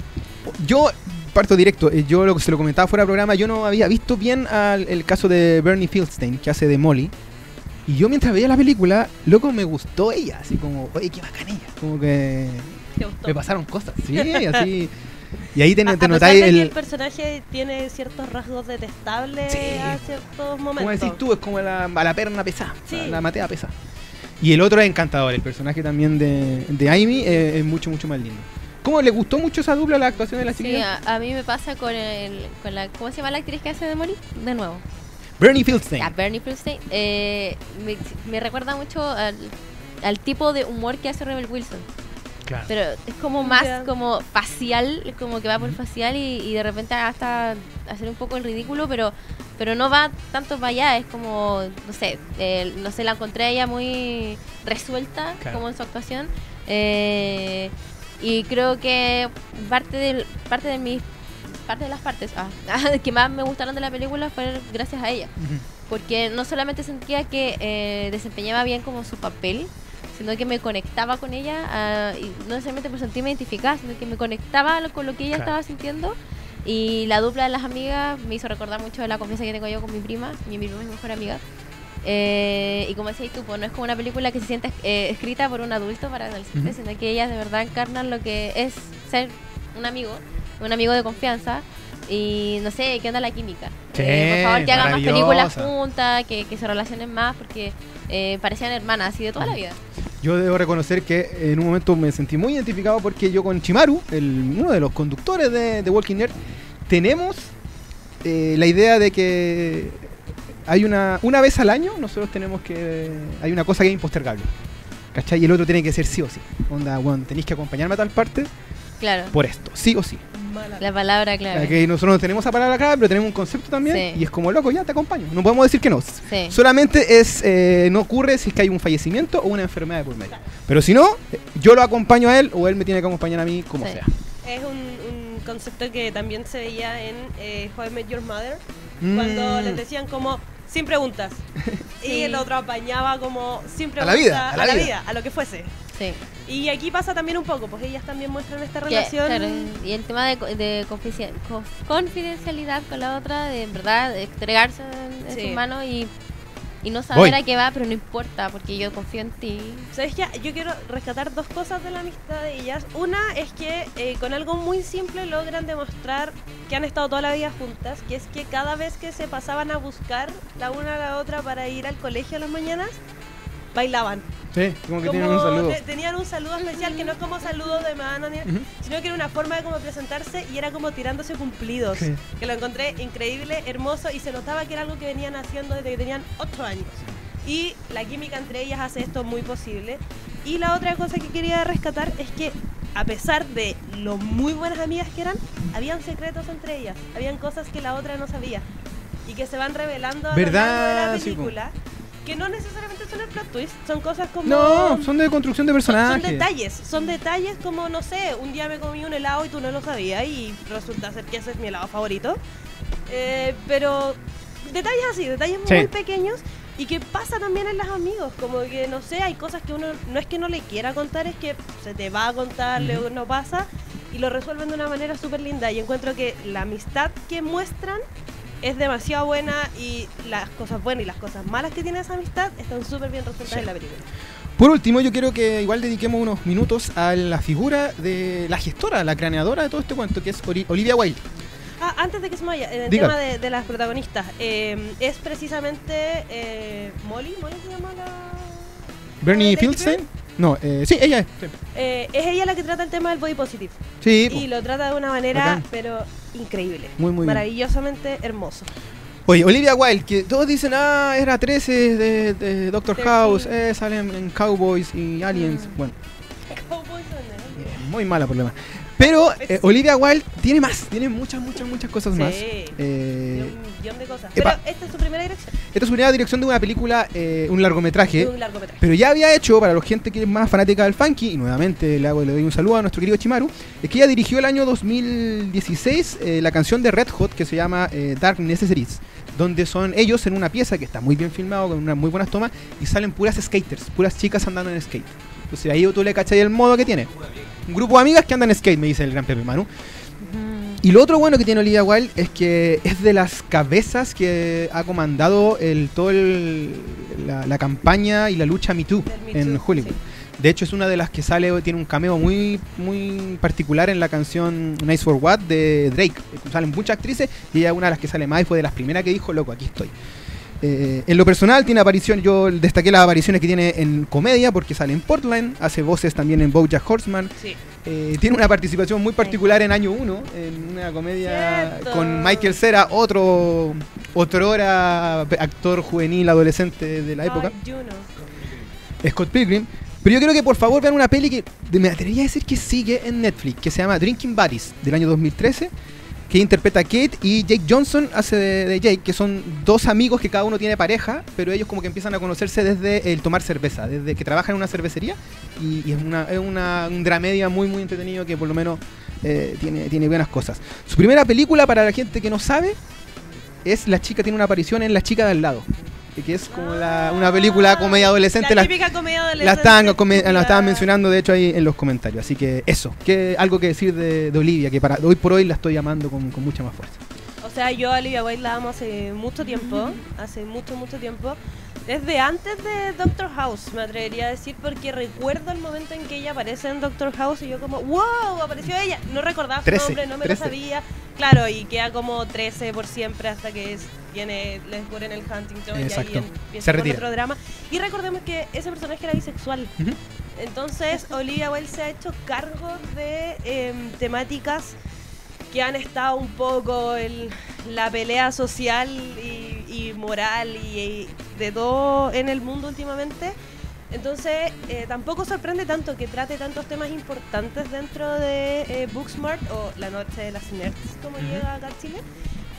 Speaker 1: Yo parto directo, eh, yo lo que se lo comentaba fuera del programa, yo no había visto bien al- el caso de Bernie Fieldstein, que hace de Molly. Y yo mientras veía la película, loco, me gustó ella, así como, oye, qué bacana ella. Como que me pasaron cosas, sí, (laughs) así. Y ahí te,
Speaker 3: A-
Speaker 1: te
Speaker 3: a pesar
Speaker 1: notáis
Speaker 3: de que
Speaker 1: el...
Speaker 3: el personaje tiene ciertos rasgos detestables
Speaker 1: Sí.
Speaker 3: a ciertos momentos.
Speaker 1: Como decís tú, es como la, a la perna pesada,
Speaker 3: Sí.
Speaker 1: la, la matea pesada. Y el otro es encantador, el personaje también de, de Amy eh, es mucho, mucho más lindo. ¿Cómo le gustó mucho esa dupla la actuación de la
Speaker 2: Sí,
Speaker 1: chiquilla?
Speaker 2: a, a mí me pasa con, el, con la. ¿Cómo se llama la actriz que hace de Molly? De nuevo.
Speaker 1: Bernie Fieldstein.
Speaker 2: Ya, Bernie Fieldstein. Eh, me, me recuerda mucho al, al tipo de humor que hace Rebel Wilson.
Speaker 1: Claro.
Speaker 2: Pero es como más como facial, como que va por facial y, y de repente hasta hacer un poco el ridículo, pero pero no va tanto para allá, es como, no sé, eh, no sé, la encontré a ella muy resuelta
Speaker 1: Claro.
Speaker 2: como en su actuación. eh, y creo que parte del parte de mis parte de las partes ah, (laughs) que más me gustaron de la película fue gracias a ella porque no solamente sentía que eh, desempeñaba bien como su papel, sino que me conectaba con ella, ah, y no necesariamente por sentirme identificada, sino que me conectaba con lo que ella
Speaker 1: Claro.
Speaker 2: estaba sintiendo. Y la dupla de las amigas me hizo recordar mucho de la confianza que tengo yo con mi prima, mi prima es mi mejor amiga. Eh, y como decías tú, pues no es como una película que se siente eh, escrita por un adulto para adolescentes, sino que ellas de verdad encarnan lo que es ser un amigo, un amigo de confianza. Y no sé, ¿qué onda la química?
Speaker 1: Sí,
Speaker 2: Eh, por favor, que hagan más películas juntas, que, que se relacionen más, porque parecían hermanas así de toda la vida.
Speaker 1: Yo debo reconocer que en un momento me sentí muy identificado porque yo con Chimaru, el, uno de los conductores de, de Walking Dead, tenemos eh, la idea de que hay una una vez al año nosotros tenemos que hay una cosa que es impostergable. ¿Cachai? Y el otro tiene que ser sí o sí. Onda, bueno, tenéis que acompañarme a tal parte
Speaker 2: Claro,
Speaker 1: por esto, sí o sí.
Speaker 2: La palabra clave.
Speaker 1: Que nosotros no tenemos esa palabra clave, pero tenemos un concepto también
Speaker 2: Sí.
Speaker 1: y es como loco, ya te acompaño. No podemos decir que no.
Speaker 2: Sí.
Speaker 1: Solamente es eh, no ocurre si es que hay un fallecimiento o una enfermedad de por medio. Pero si no, yo lo acompaño a él o él me tiene que acompañar a mí como
Speaker 2: Sí.
Speaker 1: sea.
Speaker 3: Es un, un concepto que también se veía en eh, How I Met Your Mother,
Speaker 1: Mm.
Speaker 3: cuando les decían como sin preguntas. (laughs) Y el otro apañaba como sin
Speaker 1: A
Speaker 3: preguntas.
Speaker 1: la vida, a la vida.
Speaker 3: a lo que fuese.
Speaker 2: Sí.
Speaker 3: Y aquí pasa también un poco, pues ellas también muestran esta
Speaker 2: Que,
Speaker 3: relación.
Speaker 2: claro, y el tema de, de confidencia- co- confidencialidad con la otra, de en verdad entregarse en, en
Speaker 3: Sí.
Speaker 2: sus manos y y no saber
Speaker 1: Voy.
Speaker 2: a qué va, pero no importa, porque yo confío en ti.
Speaker 3: ¿Sabes qué? Yo quiero rescatar dos cosas de la amistad de ellas. Una es que eh, con algo muy simple logran demostrar que han estado toda la vida juntas, que es que cada vez que se pasaban a buscar la una a la otra para ir al colegio a las mañanas, bailaban.
Speaker 1: Sí, como que
Speaker 3: Como
Speaker 1: tienen un saludo.
Speaker 3: te- tenían un saludo especial que no es como saludo de mano, ni-
Speaker 1: Ujú.
Speaker 3: sino que era una forma de como presentarse y era como tirándose cumplidos.
Speaker 1: Sí.
Speaker 3: Que lo encontré increíble, hermoso y se notaba que era algo que venían haciendo desde que tenían 8 años. Y la química entre ellas hace esto muy posible. Y la otra cosa que quería rescatar es que a pesar de lo muy buenas amigas que eran, habían secretos entre ellas, habían cosas que la otra no sabía y que se van revelando a
Speaker 1: ¿Verdad?
Speaker 3: lo largo de la
Speaker 1: Sí,
Speaker 3: película. Que no necesariamente son el plot twist, son cosas como...
Speaker 1: No, son de construcción de
Speaker 3: son-
Speaker 1: personajes.
Speaker 3: Son detalles, son detalles como, no sé, un día me comí un helado y tú no lo sabías y resulta ser que ese es mi helado favorito. Eh, pero detalles así, detalles
Speaker 1: Sí.
Speaker 3: muy pequeños y que pasa también en los amigos, como que, no sé, hay cosas que uno no es que no le quiera contar, es que se te va a contar, luego no pasa y lo resuelven de una manera súper linda y encuentro que la amistad que muestran es demasiado buena y las cosas buenas y las cosas malas que tiene esa amistad están súper bien resueltas
Speaker 1: Sí.
Speaker 3: en la película.
Speaker 1: Por último, yo quiero que igual dediquemos unos minutos a la figura de la gestora, la craneadora de todo este cuento, que es Olivia Wilde.
Speaker 3: Ah, antes de que se me vaya, en el
Speaker 1: Diga.
Speaker 3: tema de, de las protagonistas, eh, es precisamente eh, Molly, ¿Molly se llama la...?
Speaker 1: Bernie. Fieldstein. No, eh, sí, ella es. Sí,
Speaker 3: Eh, es ella la que trata el tema del body positive.
Speaker 1: Sí, po.
Speaker 3: Y lo trata de una manera,
Speaker 1: Bacán.
Speaker 3: pero increíble.
Speaker 1: Muy, muy bien.
Speaker 3: Maravillosamente hermoso.
Speaker 1: Oye, Olivia Wilde, que todos dicen, ah, era 13 de, de Doctor. House, eh, salen en Cowboys y Aliens.
Speaker 3: Mm.
Speaker 1: Bueno, (laughs)
Speaker 3: Cowboys
Speaker 1: eh, muy mala problema. Pero eh, Olivia Wilde tiene más, tiene muchas, muchas, muchas cosas más. Eh,
Speaker 3: un millón de cosas.
Speaker 1: epa.
Speaker 3: Pero esta es su primera dirección.
Speaker 1: esta es una dirección de una película, eh, un largometraje.
Speaker 3: De un largometraje.
Speaker 1: Pero ya había hecho, para la gente que es más fanática del funky, y nuevamente le, hago, le doy un saludo a nuestro querido Chimaru, es que ella dirigió el año 2016 eh, la canción de Red Hot que se llama Dark Necessities, donde son ellos en una pieza que está muy bien filmado, con unas muy buenas tomas, y salen puras skaters, puras chicas andando en skate. Entonces ahí tú le cachai el modo que tiene. Un grupo de amigas que andan en skate, me dice el gran Pepe Manu. Y lo otro bueno que tiene Olivia Wilde es que es de las cabezas que ha comandado el, todo el- la, la campaña y la lucha Me Too
Speaker 3: Me
Speaker 1: en
Speaker 3: Too,
Speaker 1: Hollywood.
Speaker 3: sí.
Speaker 1: De hecho es una de las que sale, tiene un cameo muy muy particular en la canción Nice for What de Drake. Salen muchas actrices y ella es una de las que sale más y fue de las primeras que dijo, loco, aquí estoy. Eh, en lo personal tiene aparición, yo destaqué las apariciones que tiene en comedia porque sale en Portland, hace voces también en BoJack Horseman,
Speaker 3: Sí.
Speaker 1: eh, tiene una participación muy particular en Año 1, en una comedia
Speaker 3: Cierto.
Speaker 1: con Michael Cera, otro otrora actor juvenil adolescente de la época,
Speaker 3: Ay, Juno.
Speaker 1: Scott Pilgrim. Pero yo creo que por favor vean una peli que me atrevería a decir que sigue en Netflix, que se llama Drinking Buddies, del año 2013, que interpreta a Kate y Jake Johnson hace de, Jake, que son dos amigos que cada uno tiene pareja, pero ellos como que empiezan a conocerse desde el tomar cerveza, desde que trabajan en una cervecería y, y es, una, es una, un dramedia muy muy entretenido que por lo menos eh, tiene, tiene buenas cosas. Su primera película, para la gente que no sabe, es La chica tiene una aparición en La chica de al lado, que es como la- una película comedia adolescente.
Speaker 3: La
Speaker 1: la-
Speaker 3: típica comedia adolescente.
Speaker 1: la estaban, come- la estaban mencionando de hecho ahí en los comentarios. Así que eso, que algo que decir de, de Olivia, que para hoy por hoy la estoy llamando con, con mucha más fuerza.
Speaker 3: O sea, yo a Olivia Wilde la amo hace mucho tiempo, hace mucho, mucho tiempo. Desde antes de Doctor House, me atrevería a decir, porque recuerdo el momento en que ella aparece en Doctor House y yo como, wow, apareció ella. No recordaba su
Speaker 1: 13,
Speaker 3: nombre, no me
Speaker 1: 13.
Speaker 3: lo sabía. Claro, y queda como 13 por siempre hasta que es, tiene, le descubren el Huntington
Speaker 1: Exacto.
Speaker 3: y ahí empieza
Speaker 1: Se retira.
Speaker 3: otro drama. Y recordemos que ese personaje era bisexual. Entonces, Olivia Wilde se ha hecho cargo de em, temáticas que han estado un poco en la pelea social y, y moral y, y de todo en el mundo últimamente. Entonces, eh, tampoco sorprende tanto que trate tantos temas importantes dentro de eh, Booksmart o La Noche de las Nerds, como
Speaker 1: Ujú.
Speaker 3: llega acá a Chile.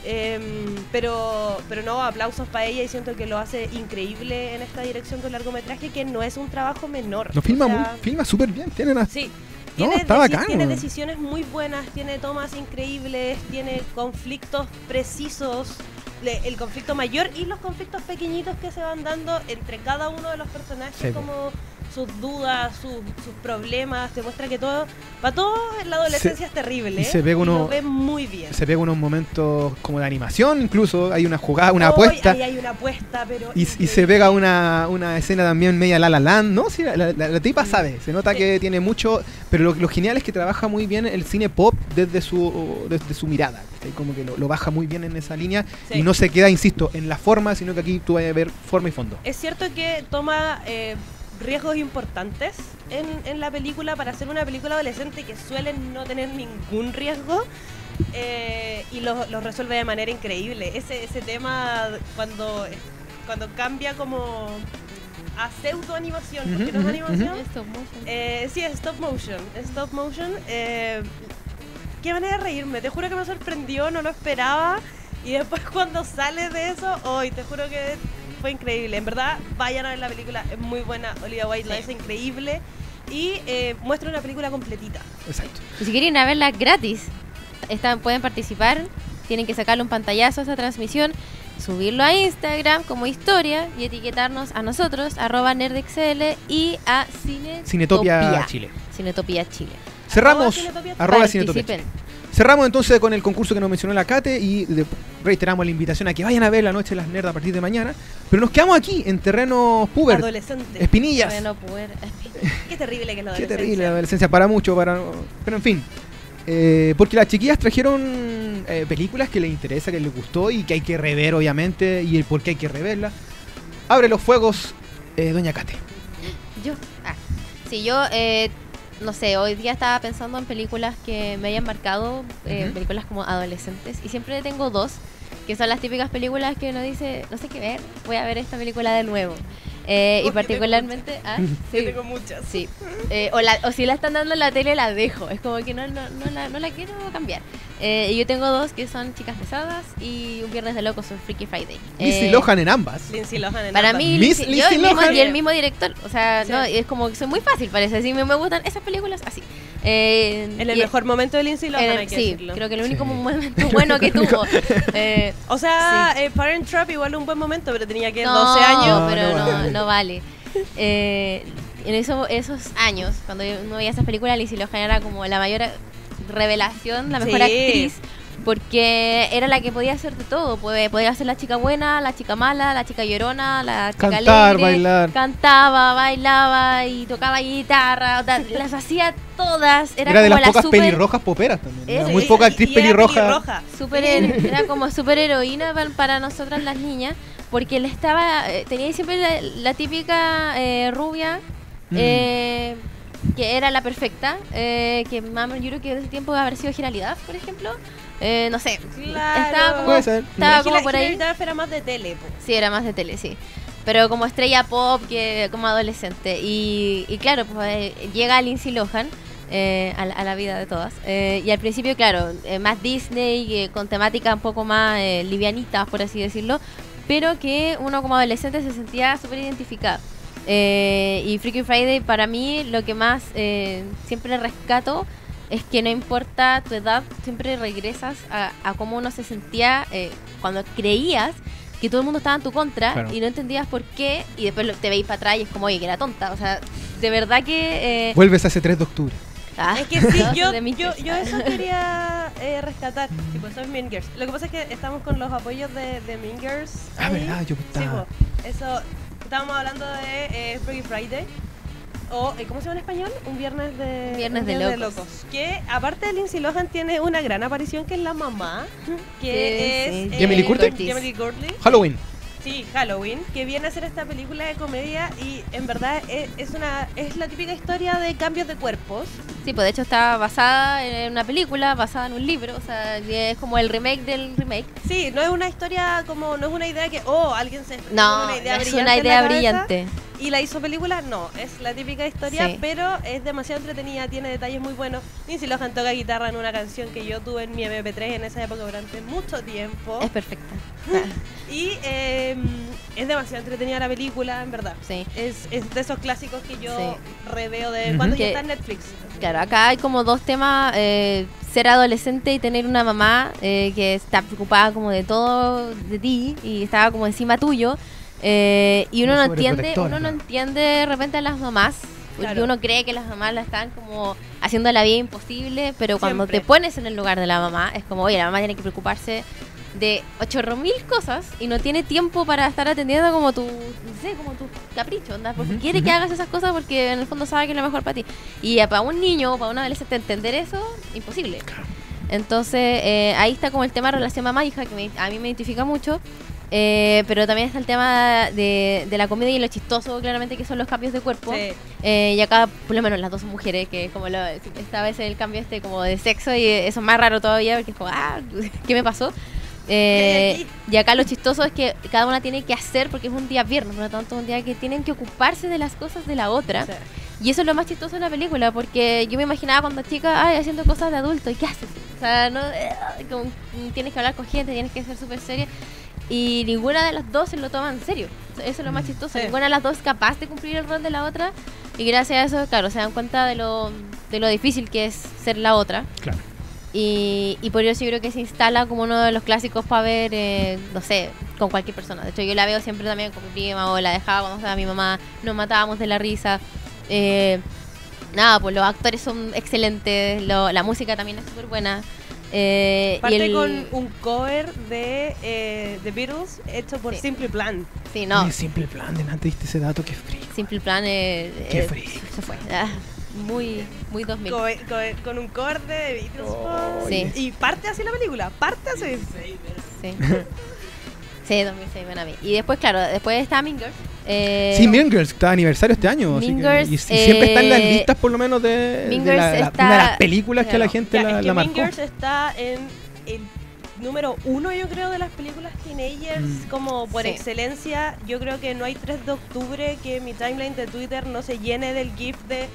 Speaker 3: Em, pero, pero no, aplausos para ella y siento que lo hace increíble en esta dirección de un largometraje que no es un trabajo menor.
Speaker 1: No filma
Speaker 3: O sea,
Speaker 1: muy, filma súper bien, tiene una-
Speaker 3: Sí.
Speaker 1: No,
Speaker 3: Tiene,
Speaker 1: está
Speaker 3: deci-
Speaker 1: bacán,
Speaker 3: tiene decisiones muy buenas, tiene tomas increíbles, tiene conflictos precisos, el conflicto mayor y los conflictos pequeñitos que se van dando entre cada uno de los personajes
Speaker 1: Sí,
Speaker 3: como sus dudas, sus, sus problemas, te muestra que todo, para todo en la adolescencia es terrible.
Speaker 1: y se ve uno-
Speaker 3: lo ve muy bien.
Speaker 1: Se pega unos momentos como de animación, incluso hay una jugada, una
Speaker 3: Hoy
Speaker 1: apuesta.
Speaker 3: Ahí hay una apuesta, pero.
Speaker 1: Y, y se pega una, una escena también media la la land, ¿no? Sí, la, la- la tipa sabe, se nota
Speaker 3: Sí.
Speaker 1: que tiene mucho, pero lo, lo genial es que trabaja muy bien el cine pop desde su desde su mirada, como que lo, lo baja muy bien en esa línea y no se queda, insisto, en la forma, sino que aquí tú vas a ver forma y fondo.
Speaker 3: Es cierto que toma eh, riesgos importantes en, en la película para hacer una película adolescente que suelen no tener ningún riesgo eh, y los lo resuelve de manera increíble. Ese, ese tema cuando, cuando cambia como a pseudo animación, porque no es animación.
Speaker 2: Stop motion.
Speaker 3: Eh, sí, stop motion. Stop motion. eh, qué manera de reírme. Te juro que me sorprendió, no lo esperaba. Y después (laughs) cuando sale de eso, hoy te juro que fue increíble. En verdad, vayan a ver la película, es muy buena. Olivia Wilde la
Speaker 2: Sí.
Speaker 3: hace increíble. Y eh, muestra una película completita.
Speaker 1: Exacto.
Speaker 2: Y si quieren ir a verla gratis, están, pueden participar, tienen que sacarle un pantallazo a esta transmisión, subirlo a Instagram como historia y etiquetarnos a nosotros, arroba nerdxl y a Cinetopia,
Speaker 1: Cinetopia Chile.
Speaker 2: Cinetopia Chile.
Speaker 1: Cerramos,
Speaker 3: Arroba Cinetopia.
Speaker 1: arroba Cinetopia Chile. Cerramos entonces con el concurso que nos mencionó la Kate y de- reiteramos la invitación a que vayan a ver la noche de las nerds a partir de mañana. Pero nos quedamos aquí en terreno puber,
Speaker 3: Adolescente.
Speaker 1: espinillas.
Speaker 2: Bueno, poder- (laughs)
Speaker 3: Qué terrible que es la
Speaker 1: Qué
Speaker 3: adolescencia.
Speaker 1: terrible la adolescencia para mucho, para pero en fin. Eh, porque las chiquillas trajeron eh, películas que les interesa, que les gustó y que hay que rever obviamente y el por qué hay que reverlas. Abre los fuegos, eh, Doña Kate.
Speaker 2: Yo. Ah. Sí, yo, eh, no sé, hoy día estaba pensando en películas que me hayan marcado, eh, películas como adolescentes, y siempre tengo dos, que son las típicas películas que uno dice, no sé qué ver, voy a ver esta película de nuevo. Eh, y
Speaker 3: yo
Speaker 2: particularmente... ¿ah?
Speaker 3: Yo
Speaker 2: Sí.
Speaker 3: tengo muchas.
Speaker 2: Sí. Eh, o, la- o si la están dando en la tele, la dejo. Es como que no, no, no, la, no la quiero cambiar. Eh, y yo tengo dos que son Chicas Pesadas y Un Viernes de Locos, un Freaky Friday.
Speaker 1: Lindsay
Speaker 2: Eh,
Speaker 1: Lohan en ambas.
Speaker 3: Lindsay Lohan en
Speaker 2: Para
Speaker 3: ambas.
Speaker 2: mí,
Speaker 1: Miss
Speaker 2: Lindsay-
Speaker 1: Lindsay
Speaker 2: yo el mismo,
Speaker 1: Lohan.
Speaker 2: y el mismo director. O sea,
Speaker 3: Sí.
Speaker 2: no, es como que soy muy fácil, parece. Así me, me gustan esas películas así. Eh,
Speaker 3: En el
Speaker 2: y-
Speaker 3: mejor momento de Lindsay Lohan,
Speaker 2: el-
Speaker 3: hay que
Speaker 2: sí,
Speaker 3: decirlo.
Speaker 2: creo que el único
Speaker 1: Sí.
Speaker 2: momento (laughs) bueno que tuvo. Eh, (laughs)
Speaker 3: O sea, eh, Parent Trap igual un buen momento, pero tenía que
Speaker 2: no,
Speaker 3: 12 años.
Speaker 1: No,
Speaker 2: pero
Speaker 1: no
Speaker 2: no,
Speaker 1: vale.
Speaker 2: no vale. Eh, en eso- esos años, cuando yo no veía esas películas, Lindsay Lohan era como la mayor revelación, la mejor
Speaker 3: Sí.
Speaker 2: actriz. Porque era la que podía hacer de todo. Podía, podía ser la chica buena, la chica mala, la chica llorona, la chica
Speaker 1: Cantar,
Speaker 2: alegre,
Speaker 1: bailar.
Speaker 2: Cantaba, bailaba y tocaba guitarra. o sea, las hacía todas. Era,
Speaker 1: Era, de
Speaker 2: como
Speaker 1: las
Speaker 2: la
Speaker 1: pocas
Speaker 2: super,
Speaker 1: pelirrojas poperas también. Era
Speaker 2: Era-
Speaker 1: muy
Speaker 3: Y-
Speaker 1: poca
Speaker 3: y-
Speaker 1: actriz
Speaker 3: y era
Speaker 1: pelirroja.
Speaker 3: pelirroja.
Speaker 2: super era como super heroína pa- para nosotras las niñas porque él estaba eh, tenía siempre la, la típica eh, rubia
Speaker 1: Mm.
Speaker 2: eh, que era la perfecta eh, que mami, yo creo que en ese tiempo haber sido Giralidad por ejemplo Eh, no sé
Speaker 3: Claro.
Speaker 2: estaba como,
Speaker 1: Puede ser.
Speaker 2: estaba como por ahí
Speaker 3: era más de tele.
Speaker 2: Sí, era más de tele, sí. Pero como estrella pop, que como adolescente. Y, y claro, pues eh, llega Lindsay Lohan eh, a, la- a la vida de todas. Eh, y al principio, claro, eh, más Disney, eh, con temática un poco más eh, livianita, por así decirlo. Pero que uno como adolescente se sentía súper identificado. Eh, y Freaky Friday, para mí, lo que más eh, siempre rescato es que no importa tu edad, siempre regresas a, a cómo uno se sentía eh, cuando creías que todo el mundo estaba en tu contra
Speaker 1: Claro.
Speaker 2: y no entendías por qué y después lo- te veis para atrás y es como, oye, que era tonta. O sea, de verdad que... eh,
Speaker 1: Vuelves a ese 3 de octubre.
Speaker 2: ah,
Speaker 3: Es que sí, (laughs) yo, yo, eso quería eh, rescatar. Sí, pues Mean Girls. Lo que pasa es que estamos con los apoyos de, de Mean Girls.
Speaker 1: Ah,
Speaker 3: ahí.
Speaker 1: verdad, yo
Speaker 3: Sí,
Speaker 1: estaba.
Speaker 3: pues, eso. Estábamos hablando de eh, Freaky Friday. O, eh, ¿cómo se llama en español? Un viernes de,
Speaker 2: Un viernes de locos.
Speaker 3: Que aparte de Lindsay Lohan tiene una gran aparición que es la mamá. (laughs) Que
Speaker 2: Sí,
Speaker 3: es.
Speaker 2: sí.
Speaker 1: Jamie Lee Curtis. Halloween.
Speaker 3: Sí, Halloween, que viene a hacer esta película de comedia y en verdad es, es una es la típica historia de cambios de cuerpos.
Speaker 2: Sí, pues de hecho está basada en una película, basada en un libro, o sea, que es como el remake del remake.
Speaker 3: Sí, no es una historia como no es una idea que oh, alguien se
Speaker 2: No,
Speaker 3: una idea
Speaker 2: es
Speaker 3: brillante
Speaker 2: una idea
Speaker 3: cabeza
Speaker 2: brillante.
Speaker 3: y la hizo película, no, es la típica historia,
Speaker 2: Sí.
Speaker 3: pero es demasiado entretenida, tiene detalles muy buenos. Lindsay Lohan toca guitarra en una canción que yo tuve en mi MP3 en esa época durante mucho tiempo.
Speaker 2: Es perfecta. (laughs)
Speaker 3: Y eh, es demasiado entretenida la película, en verdad.
Speaker 2: Sí.
Speaker 3: Es, es de esos clásicos que yo
Speaker 2: Sí.
Speaker 3: reveo de
Speaker 1: Ujú.
Speaker 3: cuando ya está en Netflix.
Speaker 2: Claro, acá hay como dos temas, eh, ser adolescente y tener una mamá eh, que está preocupada como de todo de ti y estaba como encima tuyo. Eh, y uno
Speaker 1: Como
Speaker 2: no entiende, uno no entiende de repente a las mamás. Porque
Speaker 3: Claro.
Speaker 2: uno cree que las mamás la están como haciendo la vida imposible, pero cuando
Speaker 3: Siempre.
Speaker 2: te pones en el lugar de la mamá, es como, oye, la mamá tiene que preocuparse de ochorro mil cosas y no tiene tiempo para estar atendiendo como tu, no sé, como tu capricho, onda, porque
Speaker 1: Ujú,
Speaker 2: quiere que hagas esas cosas porque en el fondo sabe que es lo mejor para ti. Y para un niño o para un adolescente entender eso, imposible. Entonces, eh, ahí está como el tema relación mamá-hija, que me- a mí me identifica mucho. Eh, pero también está el tema de, de la comida y lo chistoso, claramente, que son los cambios de cuerpo.
Speaker 3: Sí.
Speaker 2: Eh, y acá, por lo menos, las dos son mujeres, que como lo, esta vez el cambio este como de sexo, y eso es más raro todavía, porque es como, ah, ¿qué me pasó? Eh,
Speaker 3: ¿Qué hay
Speaker 2: y acá lo chistoso es que cada una tiene que hacer, porque es un día viernes, por lo tanto, un día que tienen que ocuparse de las cosas de la otra.
Speaker 3: Sí.
Speaker 2: Y eso es lo más chistoso de la película, porque yo me imaginaba cuando chica, ay, haciendo cosas de adulto, ¿y qué haces? O sea, no, eh, como, tienes que hablar con gente, tienes que ser súper seria. Y ninguna de las dos se lo toma en serio. Eso es lo más chistoso.
Speaker 3: Sí.
Speaker 2: Ninguna de las dos es capaz de cumplir el rol de la otra. Y gracias a eso, claro, se dan cuenta de lo, de lo difícil que es ser la otra.
Speaker 1: Claro.
Speaker 2: Y, y por eso yo creo que se instala como uno de los clásicos para ver, eh, no sé, con cualquier persona. De hecho, yo la veo siempre también con mi prima o la dejaba cuando estaba mi mamá. Nos matábamos de la risa. Eh, nada, pues los actores son excelentes. lo- la música también es súper buena. Eh, y
Speaker 3: Parte
Speaker 2: el-
Speaker 3: con un cover de eh, The Beatles hecho por
Speaker 2: Sí.
Speaker 3: Simple Plan.
Speaker 2: Sí, no.
Speaker 1: Oye, simple plan, delante diste ese dato, qué frío.
Speaker 2: Simple Plan eh,
Speaker 1: Qué
Speaker 2: eh,
Speaker 1: freak.
Speaker 2: se fue. Ah, muy, muy 2000.
Speaker 3: Co- co- con un cover de Beatles. po.
Speaker 2: Sí.
Speaker 3: Y parte así la película. Parte así.
Speaker 2: Sí. Sí, 2006, ven a mí. Y después, claro, después está Mean Girls. Eh,
Speaker 1: Sí, Mean Girls está aniversario este año. así
Speaker 2: Mean
Speaker 1: que- y, y siempre está en las
Speaker 2: eh,
Speaker 1: listas, por lo menos, de, de la, la-
Speaker 2: está-
Speaker 1: una de las películas que la
Speaker 2: claro.
Speaker 1: gente
Speaker 3: Ya,
Speaker 1: la,
Speaker 3: es que
Speaker 1: la.
Speaker 3: Girls está en el número uno, yo creo, de las películas teenagers,
Speaker 1: Mm.
Speaker 3: como por
Speaker 2: Sí.
Speaker 3: excelencia. Yo creo que no hay 3 de octubre que mi timeline de Twitter no se llene del GIF de.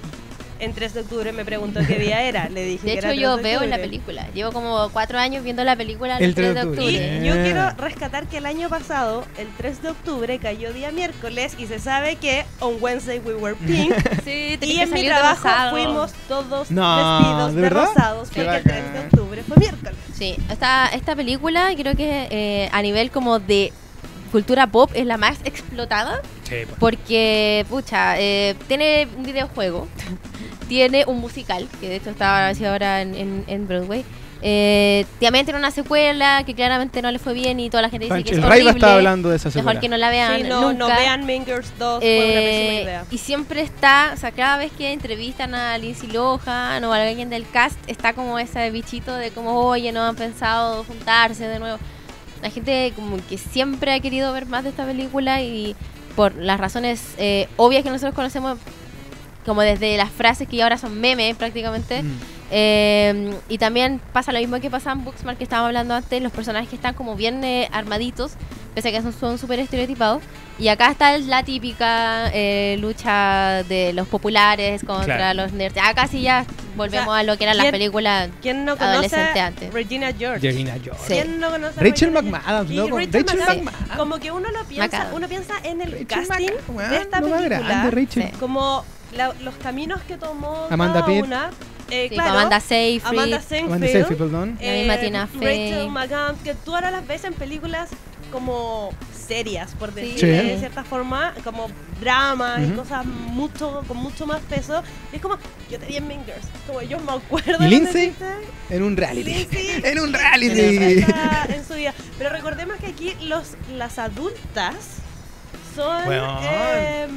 Speaker 3: En 3 de octubre me preguntó qué día era. Le dije
Speaker 2: De
Speaker 3: que
Speaker 2: hecho,
Speaker 3: era 3
Speaker 2: yo
Speaker 3: de
Speaker 2: veo la
Speaker 3: octubre.
Speaker 2: película. Llevo como cuatro años viendo la película
Speaker 1: El
Speaker 2: el 3 de
Speaker 1: 3 de
Speaker 2: octubre.
Speaker 1: octubre.
Speaker 3: Y yo
Speaker 1: Eh.
Speaker 3: quiero rescatar que el año pasado, el 3 de octubre, cayó día miércoles y se sabe que on Wednesday we were pink. (laughs)
Speaker 2: Sí,
Speaker 3: y en mi trabajo
Speaker 2: rosado.
Speaker 3: fuimos todos
Speaker 1: No,
Speaker 3: vestidos
Speaker 1: ¿de
Speaker 3: de, rosados porque el 3 de octubre fue miércoles.
Speaker 2: Sí, esta, esta película creo que eh, a nivel como de cultura pop es la más explotada
Speaker 1: Sí, pues.
Speaker 2: porque, pucha, eh, tiene un videojuego, (laughs) tiene un musical, que de hecho está así ahora en, en, en Broadway. Eh, también tiene una secuela que claramente no le fue bien y toda la gente dice que
Speaker 1: el
Speaker 2: es
Speaker 1: Raiva
Speaker 2: horrible.
Speaker 1: estaba hablando de esa
Speaker 2: Mejor
Speaker 1: secuela.
Speaker 2: que no la vean
Speaker 3: Sí, no,
Speaker 2: nunca.
Speaker 3: no vean Mean Girls 2, fue una
Speaker 2: Eh,
Speaker 3: pésima idea.
Speaker 2: y siempre está, o sea, cada vez que entrevistan a Lindsay Lohan o a alguien del cast, está como ese bichito de como, oye, no han pensado juntarse de nuevo. La gente como que siempre ha querido ver más de esta película y por las razones eh, obvias que nosotros conocemos, como desde las frases que ya ahora son memes prácticamente,
Speaker 1: Mm.
Speaker 2: eh, y también pasa lo mismo que pasa en Booksmart que estábamos hablando antes, los personajes que están como bien eh, armaditos, pese a que son- son súper estereotipados. Y acá está la típica eh, lucha de los populares contra
Speaker 1: Claro.
Speaker 2: los nerds. Acá sí ya volvemos
Speaker 3: O sea,
Speaker 2: a lo que eran las
Speaker 3: ¿quién-
Speaker 2: películas.
Speaker 3: ¿Quién no conoce
Speaker 2: adolescente
Speaker 3: a
Speaker 2: antes.
Speaker 3: Regina George?
Speaker 1: Regina George.
Speaker 2: Sí.
Speaker 3: ¿Quién no conoce a
Speaker 1: Rachel McAdams, loco.
Speaker 3: Rachel
Speaker 1: Rachel
Speaker 3: McAdams. Como que uno lo piensa,
Speaker 2: McAdams.
Speaker 3: uno piensa en el
Speaker 1: Rachel
Speaker 3: casting
Speaker 1: McAdams,
Speaker 3: de esta
Speaker 1: lo más
Speaker 3: película.
Speaker 1: grande, Rachel.
Speaker 2: Sí.
Speaker 3: como la- los caminos que tomó
Speaker 1: Amanda
Speaker 3: cada una. Eh,
Speaker 2: Sí,
Speaker 3: claro,
Speaker 2: Amanda Seyfried.
Speaker 3: Amanda
Speaker 1: Amanda
Speaker 3: Seyfried.
Speaker 1: Perdón.
Speaker 2: La misma Tina Fey.
Speaker 3: Rachel McAdams, que tú ahora las ves en películas como serias, por
Speaker 2: Sí.
Speaker 3: decirlo
Speaker 1: Sí.
Speaker 3: de cierta forma, como drama y
Speaker 1: Ujú.
Speaker 3: cosas mucho con mucho más peso. Y es como, yo te vi en Mean Girls, como yo me acuerdo.
Speaker 1: ¿Y Lindsay? En un reality.
Speaker 3: Lindsay (laughs)
Speaker 1: en un reality.
Speaker 3: en su vida. Pero recordemos que aquí los, las adultas son
Speaker 1: Weón.
Speaker 3: em,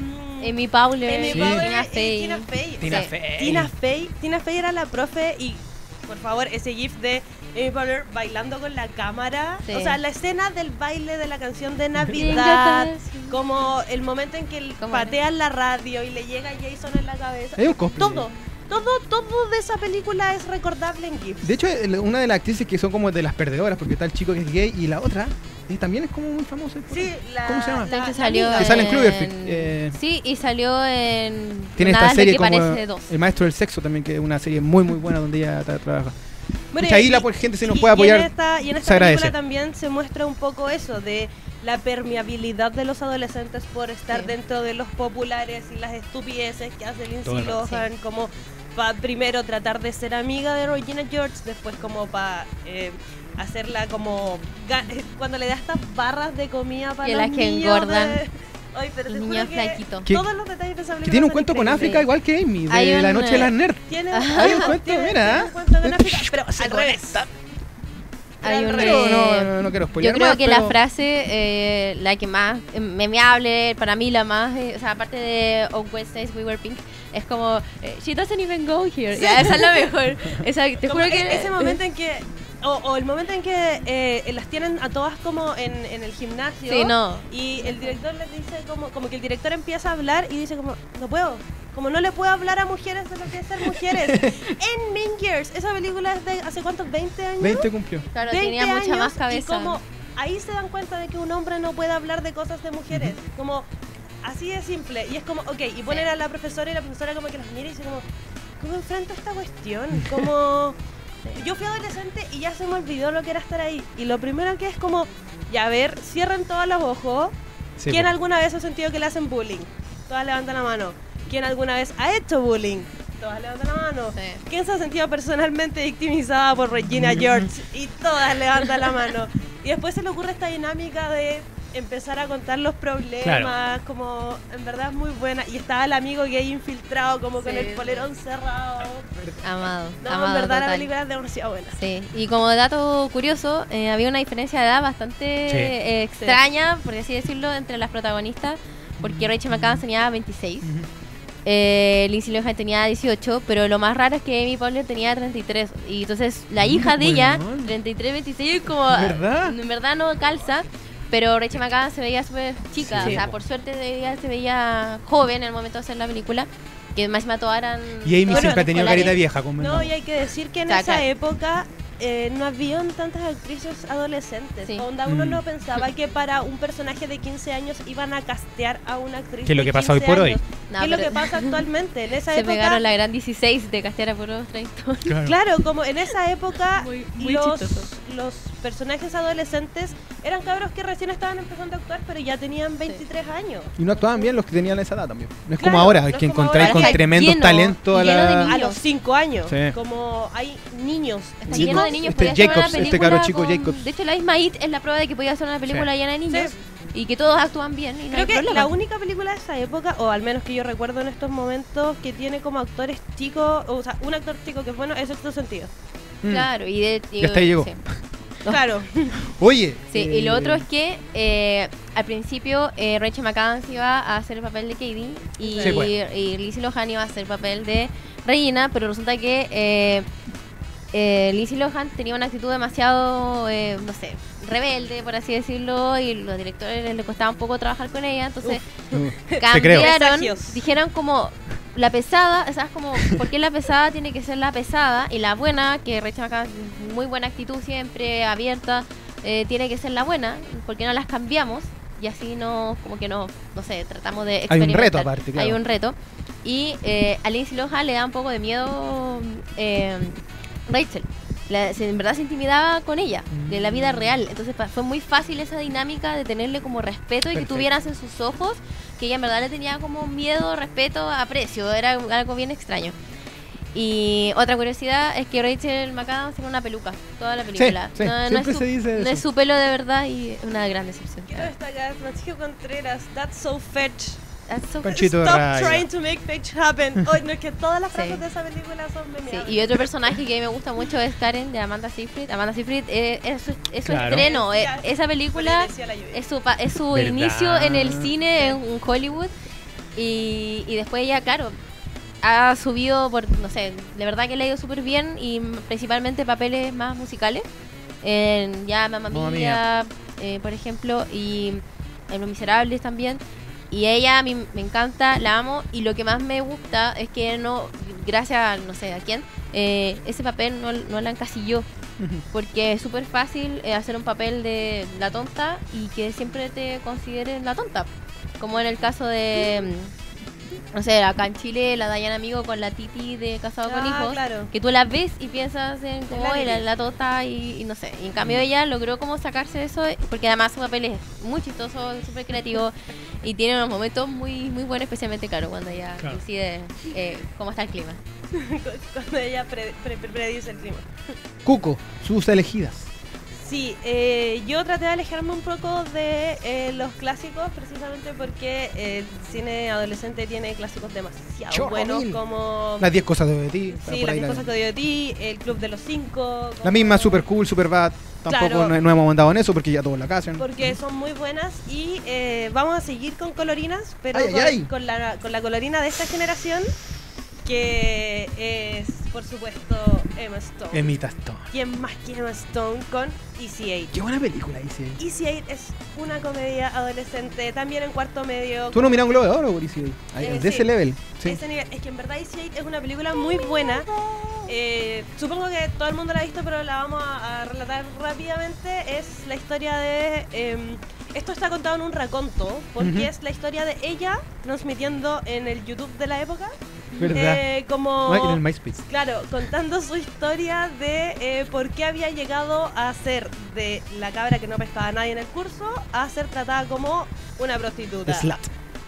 Speaker 2: Amy. Powler Tina Fey.
Speaker 3: Tina Fey.
Speaker 1: Tina
Speaker 2: Sí.
Speaker 1: Fey.
Speaker 3: Tina Fey. Tina Fey era la profe y, por favor, ese gif de Amy Powler bailando con la cámara.
Speaker 2: Sí.
Speaker 3: O sea, la escena del baile de la canción de Navidad. Como el momento en que él patea la radio y le llega Jason en la cabeza.
Speaker 1: Es un cosplay.
Speaker 3: Todo, todo, todo de esa película es recordable en GIFs.
Speaker 1: De hecho, una de las actrices que son como de las perdedoras, porque está el chico que es gay y la otra y también es como muy famosa.
Speaker 3: Sí, la,
Speaker 1: ¿Cómo se llama?
Speaker 2: De
Speaker 3: la-
Speaker 2: hecho
Speaker 3: la
Speaker 2: salió.
Speaker 1: Que sale en Cloverfield, eh.
Speaker 2: Sí, y salió en
Speaker 1: Tiene esta serie
Speaker 2: que
Speaker 1: como
Speaker 2: parece dos.
Speaker 1: El Maestro del Sexo también, que es una serie muy muy buena donde ella tra- trabaja.
Speaker 3: Bueno,
Speaker 1: Pucha, ahí
Speaker 3: y-
Speaker 1: la por- gente se nos
Speaker 3: y-
Speaker 1: puede
Speaker 3: y en
Speaker 1: apoyar.
Speaker 3: esta, y en
Speaker 1: se
Speaker 3: esta
Speaker 1: agradece.
Speaker 3: película también se muestra un poco eso de la permeabilidad de los adolescentes por estar
Speaker 2: Sí.
Speaker 3: dentro de los populares y las estupideces que hace Lindsay. Lohan, como para primero tratar de ser amiga de Regina George, después como para hacerla como ga- cuando le da estas barras de comida para
Speaker 2: Que
Speaker 3: los
Speaker 2: las que
Speaker 3: niños
Speaker 2: engordan.
Speaker 3: de- Ay, pero que
Speaker 2: flaquitos.
Speaker 1: Que-
Speaker 3: Todos los detalles de esa película
Speaker 1: Que tiene un cuento con. África igual que Amy, de
Speaker 2: Hay
Speaker 1: la noche de las
Speaker 2: eh,
Speaker 1: nerds.
Speaker 3: Tiene,
Speaker 1: Hay un cuento,
Speaker 3: tiene-
Speaker 1: mira.
Speaker 3: tiene un cuento con África, (laughs) pero al revés.
Speaker 2: Hay un.
Speaker 1: Pero no,
Speaker 2: eh,
Speaker 1: no, no quiero
Speaker 2: Yo creo
Speaker 1: más,
Speaker 2: que
Speaker 1: pero-
Speaker 2: la frase, eh, la que más eh, memeable, para mí la más, eh, o sea, aparte de On Wednesdays We Were Pink, es como, eh, She doesn't even go here. Ya, esa es la mejor. Esa, te
Speaker 3: Como
Speaker 2: juro
Speaker 3: e-
Speaker 2: que...
Speaker 3: ese momento en que o, o el momento en que eh, las tienen a todas como en, en el gimnasio
Speaker 2: Sí, no.
Speaker 3: y el director les dice como como que el director empieza a hablar y dice como no puedo como no le puedo hablar a mujeres de lo que es ser mujeres (laughs) en Mean Girls esa película es de hace cuántos 20 años
Speaker 1: 20 cumplió.
Speaker 2: Claro,
Speaker 3: 20
Speaker 2: tenía mucha
Speaker 3: años,
Speaker 2: más
Speaker 3: y
Speaker 2: cabeza.
Speaker 3: como ahí se dan cuenta de que un hombre no puede hablar de cosas de mujeres como así de simple y es como ok y ponen a la profesora y la profesora como que los mira y dice como ¿cómo enfrento esta cuestión? (laughs) como yo fui adolescente y ya se me olvidó lo que era estar ahí y lo primero que es como ya a ver cierren todos los ojos
Speaker 1: Sí,
Speaker 3: ¿quién alguna vez ha sentido que le hacen bullying? todas levantan la mano ¿quién alguna vez ha hecho bullying? todas levantan la mano
Speaker 2: Sí.
Speaker 3: ¿Quién se ha sentido personalmente victimizada por Regina (laughs) George? Y todas levantan la mano. Y después se le ocurre esta dinámica de empezar a contar los problemas,
Speaker 1: Claro.
Speaker 3: como en verdad es muy buena. Y estaba el amigo gay infiltrado, como con el polerón cerrado.
Speaker 2: Amado,
Speaker 3: No,
Speaker 2: amado
Speaker 3: en verdad la
Speaker 2: total.
Speaker 3: película es demasiado buena.
Speaker 2: Sí, y como dato curioso, eh, había una diferencia de edad bastante
Speaker 1: Sí.
Speaker 2: eh, extraña, por así decirlo, entre las protagonistas, porque Rachel McAdams tenía 26,
Speaker 1: Ujú.
Speaker 2: eh, Lindsay Lohan tenía 18, pero lo más raro es que Amy Poehler tenía 33, y entonces la hija de ella,
Speaker 1: weón.
Speaker 2: 33, 26, como...
Speaker 1: ¿Verdad?
Speaker 2: En verdad no calza, pero Rachel McAdams se veía súper chica,
Speaker 1: Sí,
Speaker 2: o sea,
Speaker 1: po.
Speaker 2: por suerte ella se veía joven en el momento de hacer la película, que más me todas eran...
Speaker 1: Y Amy siempre ha tenido carita vieja,
Speaker 3: No,
Speaker 1: convengamos.
Speaker 3: y hay que decir que en
Speaker 2: Saca.
Speaker 3: esa época eh, no habían tantas actrices adolescentes.
Speaker 2: Sí.
Speaker 3: Onda, uno
Speaker 1: Mm.
Speaker 3: no pensaba que para un personaje de 15 años iban a castear a una actriz.
Speaker 1: Que es lo que pasa hoy
Speaker 3: 15
Speaker 1: por hoy.
Speaker 3: años.
Speaker 2: No,
Speaker 3: ¿Qué es lo que pasa actualmente? En esa (laughs)
Speaker 2: Se
Speaker 3: época.
Speaker 2: pegaron la gran 16 de Castera por los 30.
Speaker 1: Claro.
Speaker 3: Claro, como en esa época
Speaker 2: Muy- muy
Speaker 3: los,
Speaker 2: chistoso.
Speaker 3: los personajes adolescentes eran cabros que recién estaban empezando a actuar, pero ya tenían 23 años.
Speaker 1: Y no actuaban bien los que tenían esa edad también. No es
Speaker 3: Claro,
Speaker 1: como ahora,
Speaker 3: no
Speaker 1: es que encontráis con tremendo
Speaker 2: lleno,
Speaker 1: talento a la...
Speaker 3: A los 5 años.
Speaker 1: Sí.
Speaker 3: Como hay niños.
Speaker 2: Está lleno de niños.
Speaker 1: Este
Speaker 2: podía hacer una
Speaker 1: Jacobs, este
Speaker 2: película
Speaker 1: cabro chico
Speaker 2: con-
Speaker 1: Jacobs.
Speaker 2: De hecho, la misma It es la prueba de que podía hacer una película
Speaker 1: Sí.
Speaker 2: llena de niños
Speaker 3: Sí.
Speaker 2: y que todos actúan bien. Y no
Speaker 3: Creo que
Speaker 2: problema.
Speaker 3: la única película de esa época, o al menos que yo recuerdo en estos momentos, que tiene como actores chicos, o sea, un actor chico que es bueno, es Sexto Sentido.
Speaker 1: Mm.
Speaker 2: Claro, y de. y-
Speaker 1: Y hasta ahí llegó.
Speaker 2: Sí,
Speaker 3: Claro. (laughs)
Speaker 1: Oye.
Speaker 2: Sí, y lo otro es que eh, al principio eh, Rachel McAdams iba a hacer el papel de Katie y,
Speaker 1: Sí, pues.
Speaker 2: y Lindsay Lohan iba a hacer el papel de Regina, pero resulta que eh, eh, Lindsay Lohan tenía una actitud demasiado, eh, no sé, rebelde, por así decirlo, y los directores les costaba un poco trabajar con ella, entonces
Speaker 1: uh,
Speaker 2: cambiaron, dijeron como la pesada, o sea, es como, ¿por qué la pesada tiene que ser la pesada? Y la buena, que Rachel McAdams, muy buena actitud siempre, abierta, eh, tiene que ser la buena, ¿por qué no las cambiamos? Y así no, como que no, no sé, tratamos de
Speaker 1: Hay un
Speaker 2: experimentar.
Speaker 1: reto aparte, claro.
Speaker 2: Hay un reto. Y eh, a Lindsay Lohan le da un poco de miedo eh, Rachel. La- se- en verdad se intimidaba con ella, de la vida
Speaker 1: Mm.
Speaker 2: real. Entonces pa- fue muy fácil esa dinámica de tenerle como respeto y que
Speaker 1: Perfecto.
Speaker 2: tuvieras en sus ojos que ella en verdad le tenía como miedo, respeto, aprecio. Era algo bien extraño. Y otra curiosidad es que Rachel McAdams tiene una peluca toda la película.
Speaker 1: sí,
Speaker 2: no, no es su,
Speaker 1: se dice
Speaker 2: no
Speaker 1: eso.
Speaker 2: es su pelo de verdad y es una gran decepción.
Speaker 3: Quiero destacar Francisco Contreras, That's so fetch.
Speaker 2: So
Speaker 1: Panchito
Speaker 3: Stop
Speaker 1: raya.
Speaker 3: trying to make fetch happen. (laughs) Oye, no es que todas las
Speaker 2: Sí.
Speaker 3: frases de esa película son
Speaker 2: Sí,
Speaker 3: memeables.
Speaker 2: y otro personaje que me gusta mucho es Karen de Amanda Seyfried. Amanda Seyfried eh, es, su- es su
Speaker 1: Claro.
Speaker 2: estreno. eh, esa película es su, pa- es su
Speaker 1: ¿Verdad?
Speaker 2: inicio en el cine en Hollywood. Y, y después ella, claro, ha subido por, no sé, de verdad que le ha ido súper bien y principalmente papeles más musicales. En ya Mamma
Speaker 1: Mamma
Speaker 2: Mía, eh, por ejemplo, y en Los Miserables también. Y ella a mí me encanta, la amo. Y lo que más me gusta es que no, gracias a no sé a quién, eh, ese papel no, no la encasilló. Porque es súper fácil eh, hacer un papel de la tonta y que siempre te consideren la tonta. Como en el caso de, no sé, acá en Chile la Dayan Amigo con la Titi de Casado con
Speaker 3: Ah,
Speaker 2: Hijos,
Speaker 3: claro.
Speaker 2: que tú la ves y piensas en como
Speaker 3: la
Speaker 2: "Ay, la,
Speaker 3: Titi".
Speaker 2: la tota y, y no sé. Y en cambio
Speaker 1: Mm.
Speaker 2: ella logró como sacarse de eso, porque además su papel es muy chistoso, súper creativo y tiene unos momentos muy muy buenos, especialmente claro, cuando ella
Speaker 1: Claro.
Speaker 2: decide eh, cómo está el clima. (laughs)
Speaker 3: Cuando ella pre- pre- pre- predice el clima.
Speaker 1: Cuco, sus elegidas.
Speaker 3: Sí, eh, yo traté de alejarme un poco de eh, los clásicos precisamente porque el cine adolescente tiene clásicos demasiado
Speaker 1: Chorro
Speaker 3: buenos
Speaker 1: mil.
Speaker 3: como...
Speaker 1: Las 10 cosas de ti.
Speaker 3: Sí, las
Speaker 1: ahí
Speaker 3: 10
Speaker 1: la-
Speaker 3: cosas que odio de ti, el Club de los Cinco.
Speaker 1: La
Speaker 3: como-
Speaker 1: misma Super Cool, Super Bad. Tampoco
Speaker 3: Claro.
Speaker 1: no, no hemos mandado en eso porque ya todos la casan.
Speaker 3: Porque son muy buenas y eh, vamos a seguir con colorinas, pero
Speaker 1: Ay, ay,
Speaker 3: con,
Speaker 1: ay.
Speaker 3: con la, con la colorina de esta generación, que es, por supuesto, Emma Stone.
Speaker 1: Emita Stone.
Speaker 3: ¿Quién más que Emma Stone con Easy Eight?
Speaker 1: Qué buena película, dice.
Speaker 3: Easy Eight es una comedia adolescente, también en cuarto medio.
Speaker 1: Tú no miras un globo de oro, Boris. Ahí,
Speaker 3: Eh,
Speaker 1: de
Speaker 3: sí.
Speaker 1: ese level. Sí.
Speaker 3: Ese nivel. Es que en verdad Easy Eight es una película muy buena. Eh, supongo que todo el mundo la ha visto, pero la vamos a, a relatar rápidamente. Es la historia de... em, esto está contado en un raconto, porque
Speaker 1: Ujú.
Speaker 3: es la historia de ella transmitiendo en el YouTube de la época.
Speaker 1: ¿Verdad?
Speaker 3: eh, como...
Speaker 1: En el MySpace.
Speaker 3: Claro, contando su historia de eh, por qué había llegado a ser de la cabra que no pescaba a nadie en el curso a ser tratada como una prostituta.
Speaker 1: The Slut.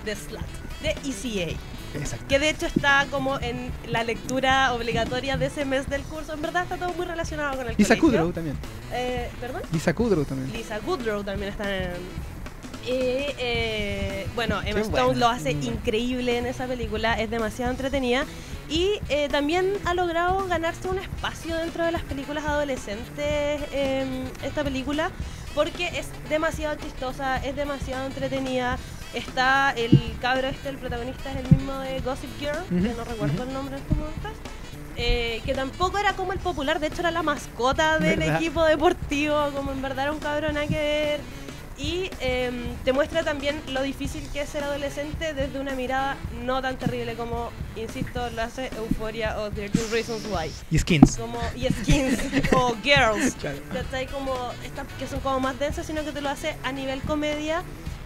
Speaker 3: De slut. De ECA.
Speaker 1: Exacto.
Speaker 3: Que de hecho está como en la lectura obligatoria de ese mes del curso. En verdad está todo muy relacionado con el
Speaker 1: Lisa
Speaker 3: colegio.
Speaker 1: Kudrow también.
Speaker 3: Eh, ¿Perdón?
Speaker 1: Lisa Kudrow también.
Speaker 3: Lisa Goodrow también está en... Y, eh, bueno, Emma Stone lo hace
Speaker 1: Mm.
Speaker 3: increíble en esa película, es demasiado entretenida y eh, también ha logrado ganarse un espacio dentro de las películas adolescentes eh, esta película porque es demasiado chistosa, es demasiado entretenida. Está el cabro este, el protagonista es el mismo de Gossip Girl, que
Speaker 1: Ujú,
Speaker 3: no recuerdo
Speaker 1: ujú.
Speaker 3: el nombre en estos momentos. eh, que tampoco era como el popular, de hecho era la mascota del
Speaker 1: ¿Verdad?
Speaker 3: equipo deportivo, como en verdad era un cabrón nada que ver. Y em, te muestra también lo difícil que es ser adolescente desde una mirada no tan terrible como, insisto, lo hace Euphoria o 13 Reasons Why.
Speaker 1: Y Skins.
Speaker 3: Como, y Skins (laughs) o Girls.
Speaker 1: Claro.
Speaker 3: ¿cachai? Como estas que son como más densas, sino que te lo hace a nivel comedia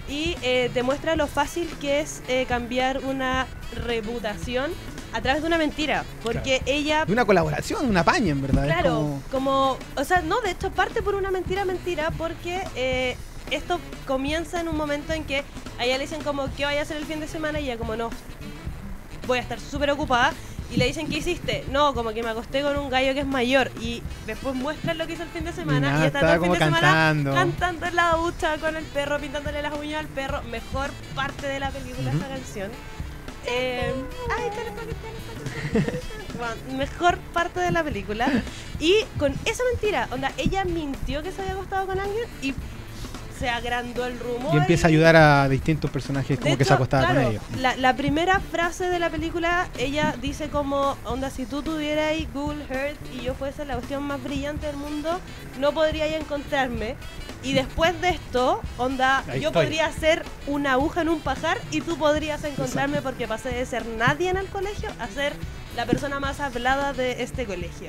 Speaker 3: y eh, te muestra lo fácil que es eh, cambiar una reputación a través de una mentira. Porque ella
Speaker 1: De una colaboración, una paña, en verdad.
Speaker 3: Claro,
Speaker 1: como-
Speaker 3: como... o sea, no, de hecho parte por una mentira, mentira, porque eh, esto comienza en un momento en que a ella le dicen como, ¿qué vaya a hacer el fin de semana? Y ella como, no, voy a estar súper ocupada. Y le dicen, ¿qué hiciste? No, como que me acosté con un gallo que es mayor. Y después muestran lo que hizo el fin de semana.
Speaker 1: nada,
Speaker 3: Y, está todo el fin de
Speaker 1: cantando.
Speaker 3: semana cantando en la ducha con el perro, pintándole las uñas al perro. Mejor parte de la película esta canción. Eh, ay. Bueno, mejor parte de la película. Y con esa mentira, onda, ella mintió que se había acostado con alguien y se agrandó el rumor.
Speaker 1: Y empieza a ayudar a distintos personajes como
Speaker 3: De
Speaker 1: que se acostaba
Speaker 3: claro,
Speaker 1: con ellos.
Speaker 3: La, la primera frase de la película, ella dice como, onda, si tú tuvieras Google Earth y yo fuese la cuestión más brillante del mundo, no podríais encontrarme. Y después de esto, onda,
Speaker 1: Ahí
Speaker 3: yo
Speaker 1: estoy.
Speaker 3: podría ser una aguja en un pajar y tú podrías encontrarme porque pasé de ser nadie en el colegio a ser la persona más hablada de este colegio.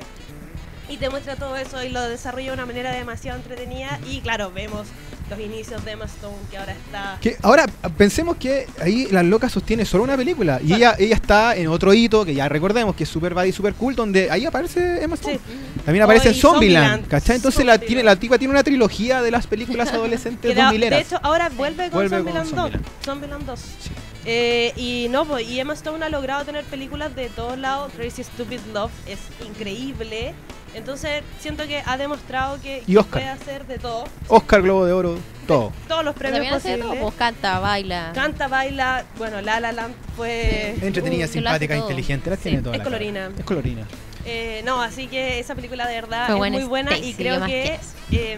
Speaker 3: Y te muestra todo eso y lo desarrolla de una manera demasiado entretenida. Y claro, vemos los inicios de Emma Stone que ahora está
Speaker 1: Que ahora pensemos que ahí Las Locas sostiene solo una película. Y ella, ella está en otro hito que ya recordemos que es Super Bad y Super Cool, donde ahí aparece Emma Stone.
Speaker 3: Sí.
Speaker 1: También aparece
Speaker 3: Oh,
Speaker 1: en
Speaker 3: y
Speaker 1: Zombieland,
Speaker 3: Zombieland.
Speaker 1: ¿cachai? Entonces la,
Speaker 3: Zombieland.
Speaker 1: tiene, la tipa tiene una trilogía de las películas (laughs) adolescentes
Speaker 3: da-
Speaker 1: 2000
Speaker 3: de hecho, ahora vuelve con
Speaker 1: Vuelve con
Speaker 3: Zombieland 2.
Speaker 1: Zombieland.
Speaker 3: Zombieland 2.
Speaker 1: Sí.
Speaker 3: Eh, y no, pues, y Emma Stone ha logrado tener películas de todos lados. Crazy Stupid Love es increíble. Entonces, siento que ha demostrado que puede hacer de todo.
Speaker 1: Oscar, Globo de Oro, todo.
Speaker 3: Todos los premios
Speaker 2: hace todo,
Speaker 3: posibles.
Speaker 2: pues canta, baila.
Speaker 3: Canta, baila. Bueno, La La Land fue.
Speaker 2: Sí.
Speaker 1: Entretenida,
Speaker 2: Uh,
Speaker 1: simpática, inteligente, la
Speaker 3: Sí,
Speaker 1: tiene toda
Speaker 3: es
Speaker 1: la
Speaker 3: colorina.
Speaker 1: cara. Es colorina.
Speaker 3: Eh, no, así que esa película de verdad
Speaker 2: Fue
Speaker 3: es
Speaker 2: buena
Speaker 3: muy buena y creo
Speaker 2: ¿qué más
Speaker 3: que eh,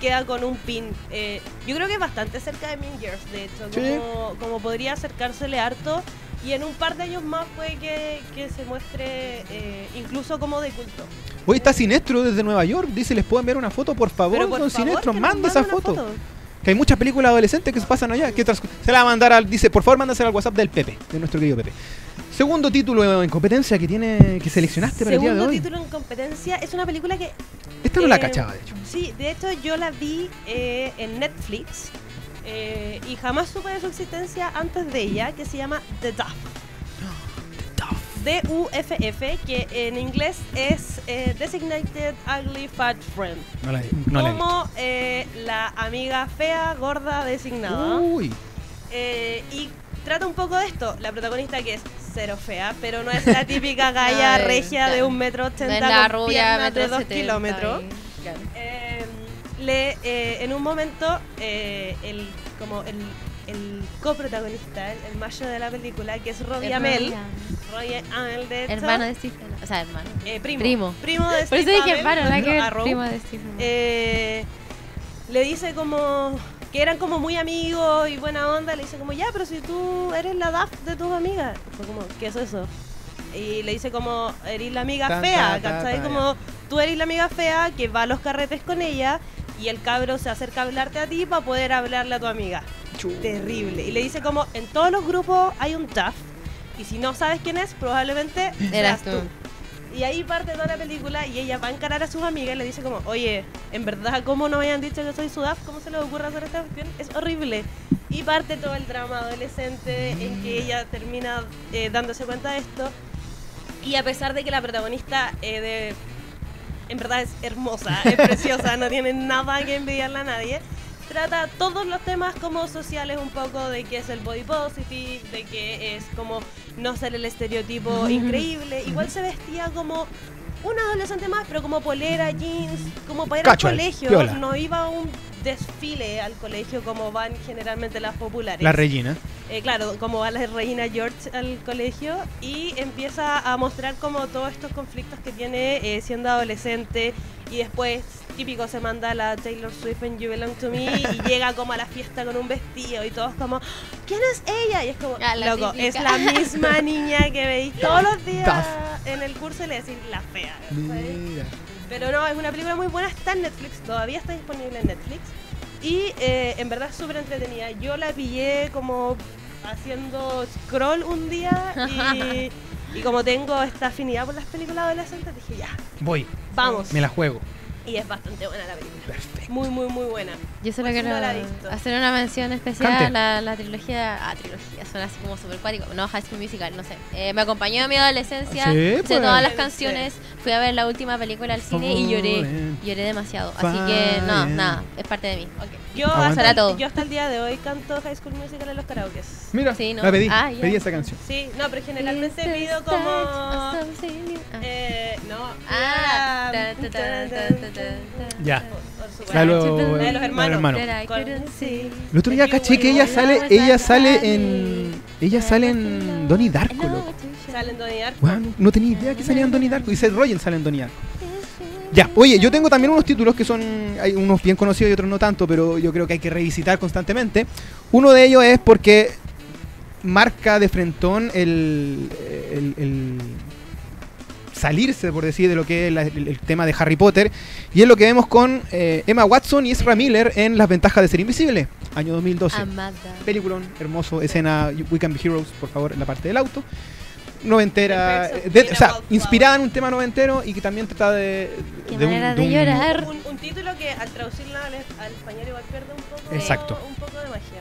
Speaker 3: queda con un pin. Eh, yo creo que es bastante cerca de Mean Girls, de hecho,
Speaker 1: Sí.
Speaker 3: como, como podría acercársele harto. Y en un par de años más puede que, que se muestre eh, incluso como de culto.
Speaker 1: Hoy está Sinestro desde Nueva York. Dice, ¿les puedo enviar una foto? Por favor,
Speaker 3: por
Speaker 1: don
Speaker 3: favor,
Speaker 1: Sinestro, esa
Speaker 3: una
Speaker 1: foto. Que hay muchas películas adolescentes que se pasan allá. Que se la va a mandar al. Dice, por favor, mándasela al WhatsApp del Pepe, de nuestro querido Pepe. Segundo título en competencia que tiene que seleccionaste para el día de
Speaker 3: Segundo
Speaker 1: hoy.
Speaker 3: título en competencia es una película que
Speaker 1: Esta no la
Speaker 3: Eh,
Speaker 1: cachaba, de hecho.
Speaker 3: Sí, de hecho yo la vi eh, en Netflix eh, y jamás supe de su existencia antes de ella, que se llama The Duff. DUFF, que en inglés es eh, Designated Ugly Fat Friend.
Speaker 1: No la, no la he
Speaker 3: como eh, la amiga fea, gorda designada.
Speaker 1: Uy.
Speaker 3: Eh, y trata un poco de esto. La protagonista que es cero fea, pero no es la típica (laughs) galla regia de un metro ochenta
Speaker 2: la
Speaker 3: con
Speaker 2: rubia,
Speaker 3: piernas de
Speaker 2: metro
Speaker 3: dos
Speaker 2: 70
Speaker 3: kilómetros. Le, eh, en un momento, eh, el, como el, el coprotagonista, el, el macho de la película, que es Robbie Amell, Robbie Amell, de hecho,
Speaker 2: Hermano de Stephen. O sea, hermano.
Speaker 3: eh, primo,
Speaker 2: primo.
Speaker 3: primo de
Speaker 2: Por eso dije hermano, nada que primo de Stephen.
Speaker 3: Eh, le dice como que eran como muy amigos y buena onda, le dice como, ya, pero si tú eres la DAF de tus amigas. Fue como, ¿qué es eso? Y le dice como, eres la amiga
Speaker 1: Ta,
Speaker 3: fea,
Speaker 1: ta, ta,
Speaker 3: ¿cachai?
Speaker 1: ta,
Speaker 3: como, tú eres la amiga fea que va a los carretes con ella y el cabro se acerca a hablarte a ti para poder hablarle a tu amiga. Terrible. Y le dice como, en todos los grupos hay un DAF y si no sabes quién es, probablemente
Speaker 2: Eras tú.
Speaker 3: y ahí parte toda la película y ella va a encarar a sus amigas y le dice como, oye, en verdad, ¿cómo no me hayan dicho que soy Sudaf? ¿Cómo se les ocurre hacer esta cuestión? Es horrible. Y parte todo el drama adolescente en que ella termina eh, dándose cuenta de esto. Y a pesar de que la protagonista eh, de, en verdad es hermosa, es preciosa, no tiene nada que envidiarle a nadie, trata todos los temas como sociales un poco de que es el body positive, de que es como no ser el estereotipo increíble. Igual se vestía como una adolescente más, pero como polera, jeans, como para ir al colegio.
Speaker 1: piola.
Speaker 3: No iba a un desfile al colegio como van generalmente las populares.
Speaker 1: La Regina.
Speaker 3: Eh, claro, como va la reina George al colegio y empieza a mostrar como todos estos conflictos que tiene eh, siendo adolescente y después típico se manda la Taylor Swift en You Belong to Me y (laughs) llega como a la fiesta con un vestido y todos como ¿quién es ella? Y es como
Speaker 2: Ah,
Speaker 3: loco,
Speaker 2: típica.
Speaker 3: es la misma (laughs) niña que veis todos los días
Speaker 1: Tough.
Speaker 3: en el curso y le decís la fea. ¿sabes?
Speaker 1: Mira.
Speaker 3: Pero no, es una película muy buena, está en Netflix, todavía está disponible en Netflix. Y eh, en verdad es súper entretenida. Yo la pillé como haciendo scroll un día y, (laughs) y como tengo esta afinidad por las películas adolescentes, dije ya,
Speaker 1: Voy.
Speaker 3: vamos.
Speaker 1: Me la juego.
Speaker 3: Y es bastante buena la película.
Speaker 1: Perfecto.
Speaker 3: Muy, muy, muy buena.
Speaker 2: Yo solo quiero
Speaker 3: no la
Speaker 2: hacer una mención especial a la, la trilogía. Ah, trilogía, suena así como super cuático. No, High School Musical, no sé. Eh, me acompañó en mi adolescencia.
Speaker 1: Sí,
Speaker 2: sé
Speaker 1: pues.
Speaker 2: todas las canciones. Fui a ver la última película al cine y lloré. Lloré demasiado. Así que, no, nada, es parte de mí. Ok.
Speaker 3: Yo hasta, el,
Speaker 2: todo.
Speaker 3: yo hasta el día de hoy canto High School Musical en los karaokes.
Speaker 1: Mira,
Speaker 2: Sí, ¿no?
Speaker 1: la pedí.
Speaker 2: Ah.
Speaker 1: Pedí esa canción.
Speaker 3: Sí, no, pero generalmente pido como...
Speaker 2: Ah.
Speaker 3: Eh, no.
Speaker 2: Ah.
Speaker 1: Ya.
Speaker 3: Por supuesto.
Speaker 1: La de los-
Speaker 3: hermanos.
Speaker 1: El otro día caché que ella sale, ella sale en. Ella sale en Donnie Darko, loco.
Speaker 3: Salen Donnie Darko.
Speaker 1: No tenía idea que salía en Donnie Darko. Y Seth Rogen sale en Donnie Darko. Ya, oye, yo tengo también unos títulos que son, hay unos bien conocidos y otros no tanto, pero yo creo que hay que revisitar constantemente. Uno de ellos es porque marca de frentón el, el- el salirse, por decir, de lo que es la- el, el tema de Harry Potter. Y es lo que vemos con eh, Emma Watson y Ezra Miller en Las ventajas de ser invisible, año 2012.
Speaker 2: Amada.
Speaker 1: Peliculón, hermoso, escena We Can Be Heroes, por favor, en la parte del auto. Noventera, eh, de- o sea, inspirada en un tema noventero y que también trata de.
Speaker 2: Qué
Speaker 1: de
Speaker 2: manera de llorar.
Speaker 3: Un, un título que al traducirlo al, al español igual pierde un poco,
Speaker 1: Exacto.
Speaker 3: un poco de magia.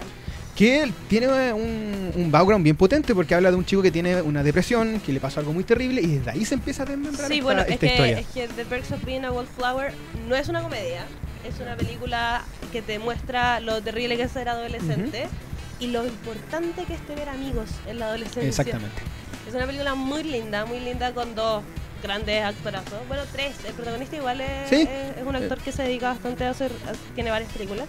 Speaker 1: Que tiene un, un background bien potente porque habla de un chico que tiene una depresión, que le pasó algo muy terrible y desde ahí se empieza a desmembrar
Speaker 3: Sí,
Speaker 1: esta,
Speaker 3: bueno, es
Speaker 1: esta
Speaker 3: que,
Speaker 1: historia.
Speaker 3: es que The Perks of Being a Wallflower no es una comedia, es una película que te muestra lo terrible que es ser adolescente y lo importante que es tener amigos en la adolescencia.
Speaker 1: Exactamente.
Speaker 3: Es una película muy linda, muy linda con dos grandes actorazos. Bueno, tres. El protagonista igual es,
Speaker 1: Sí.
Speaker 3: es- es un actor que se dedica bastante a hacer, a- tiene varias películas.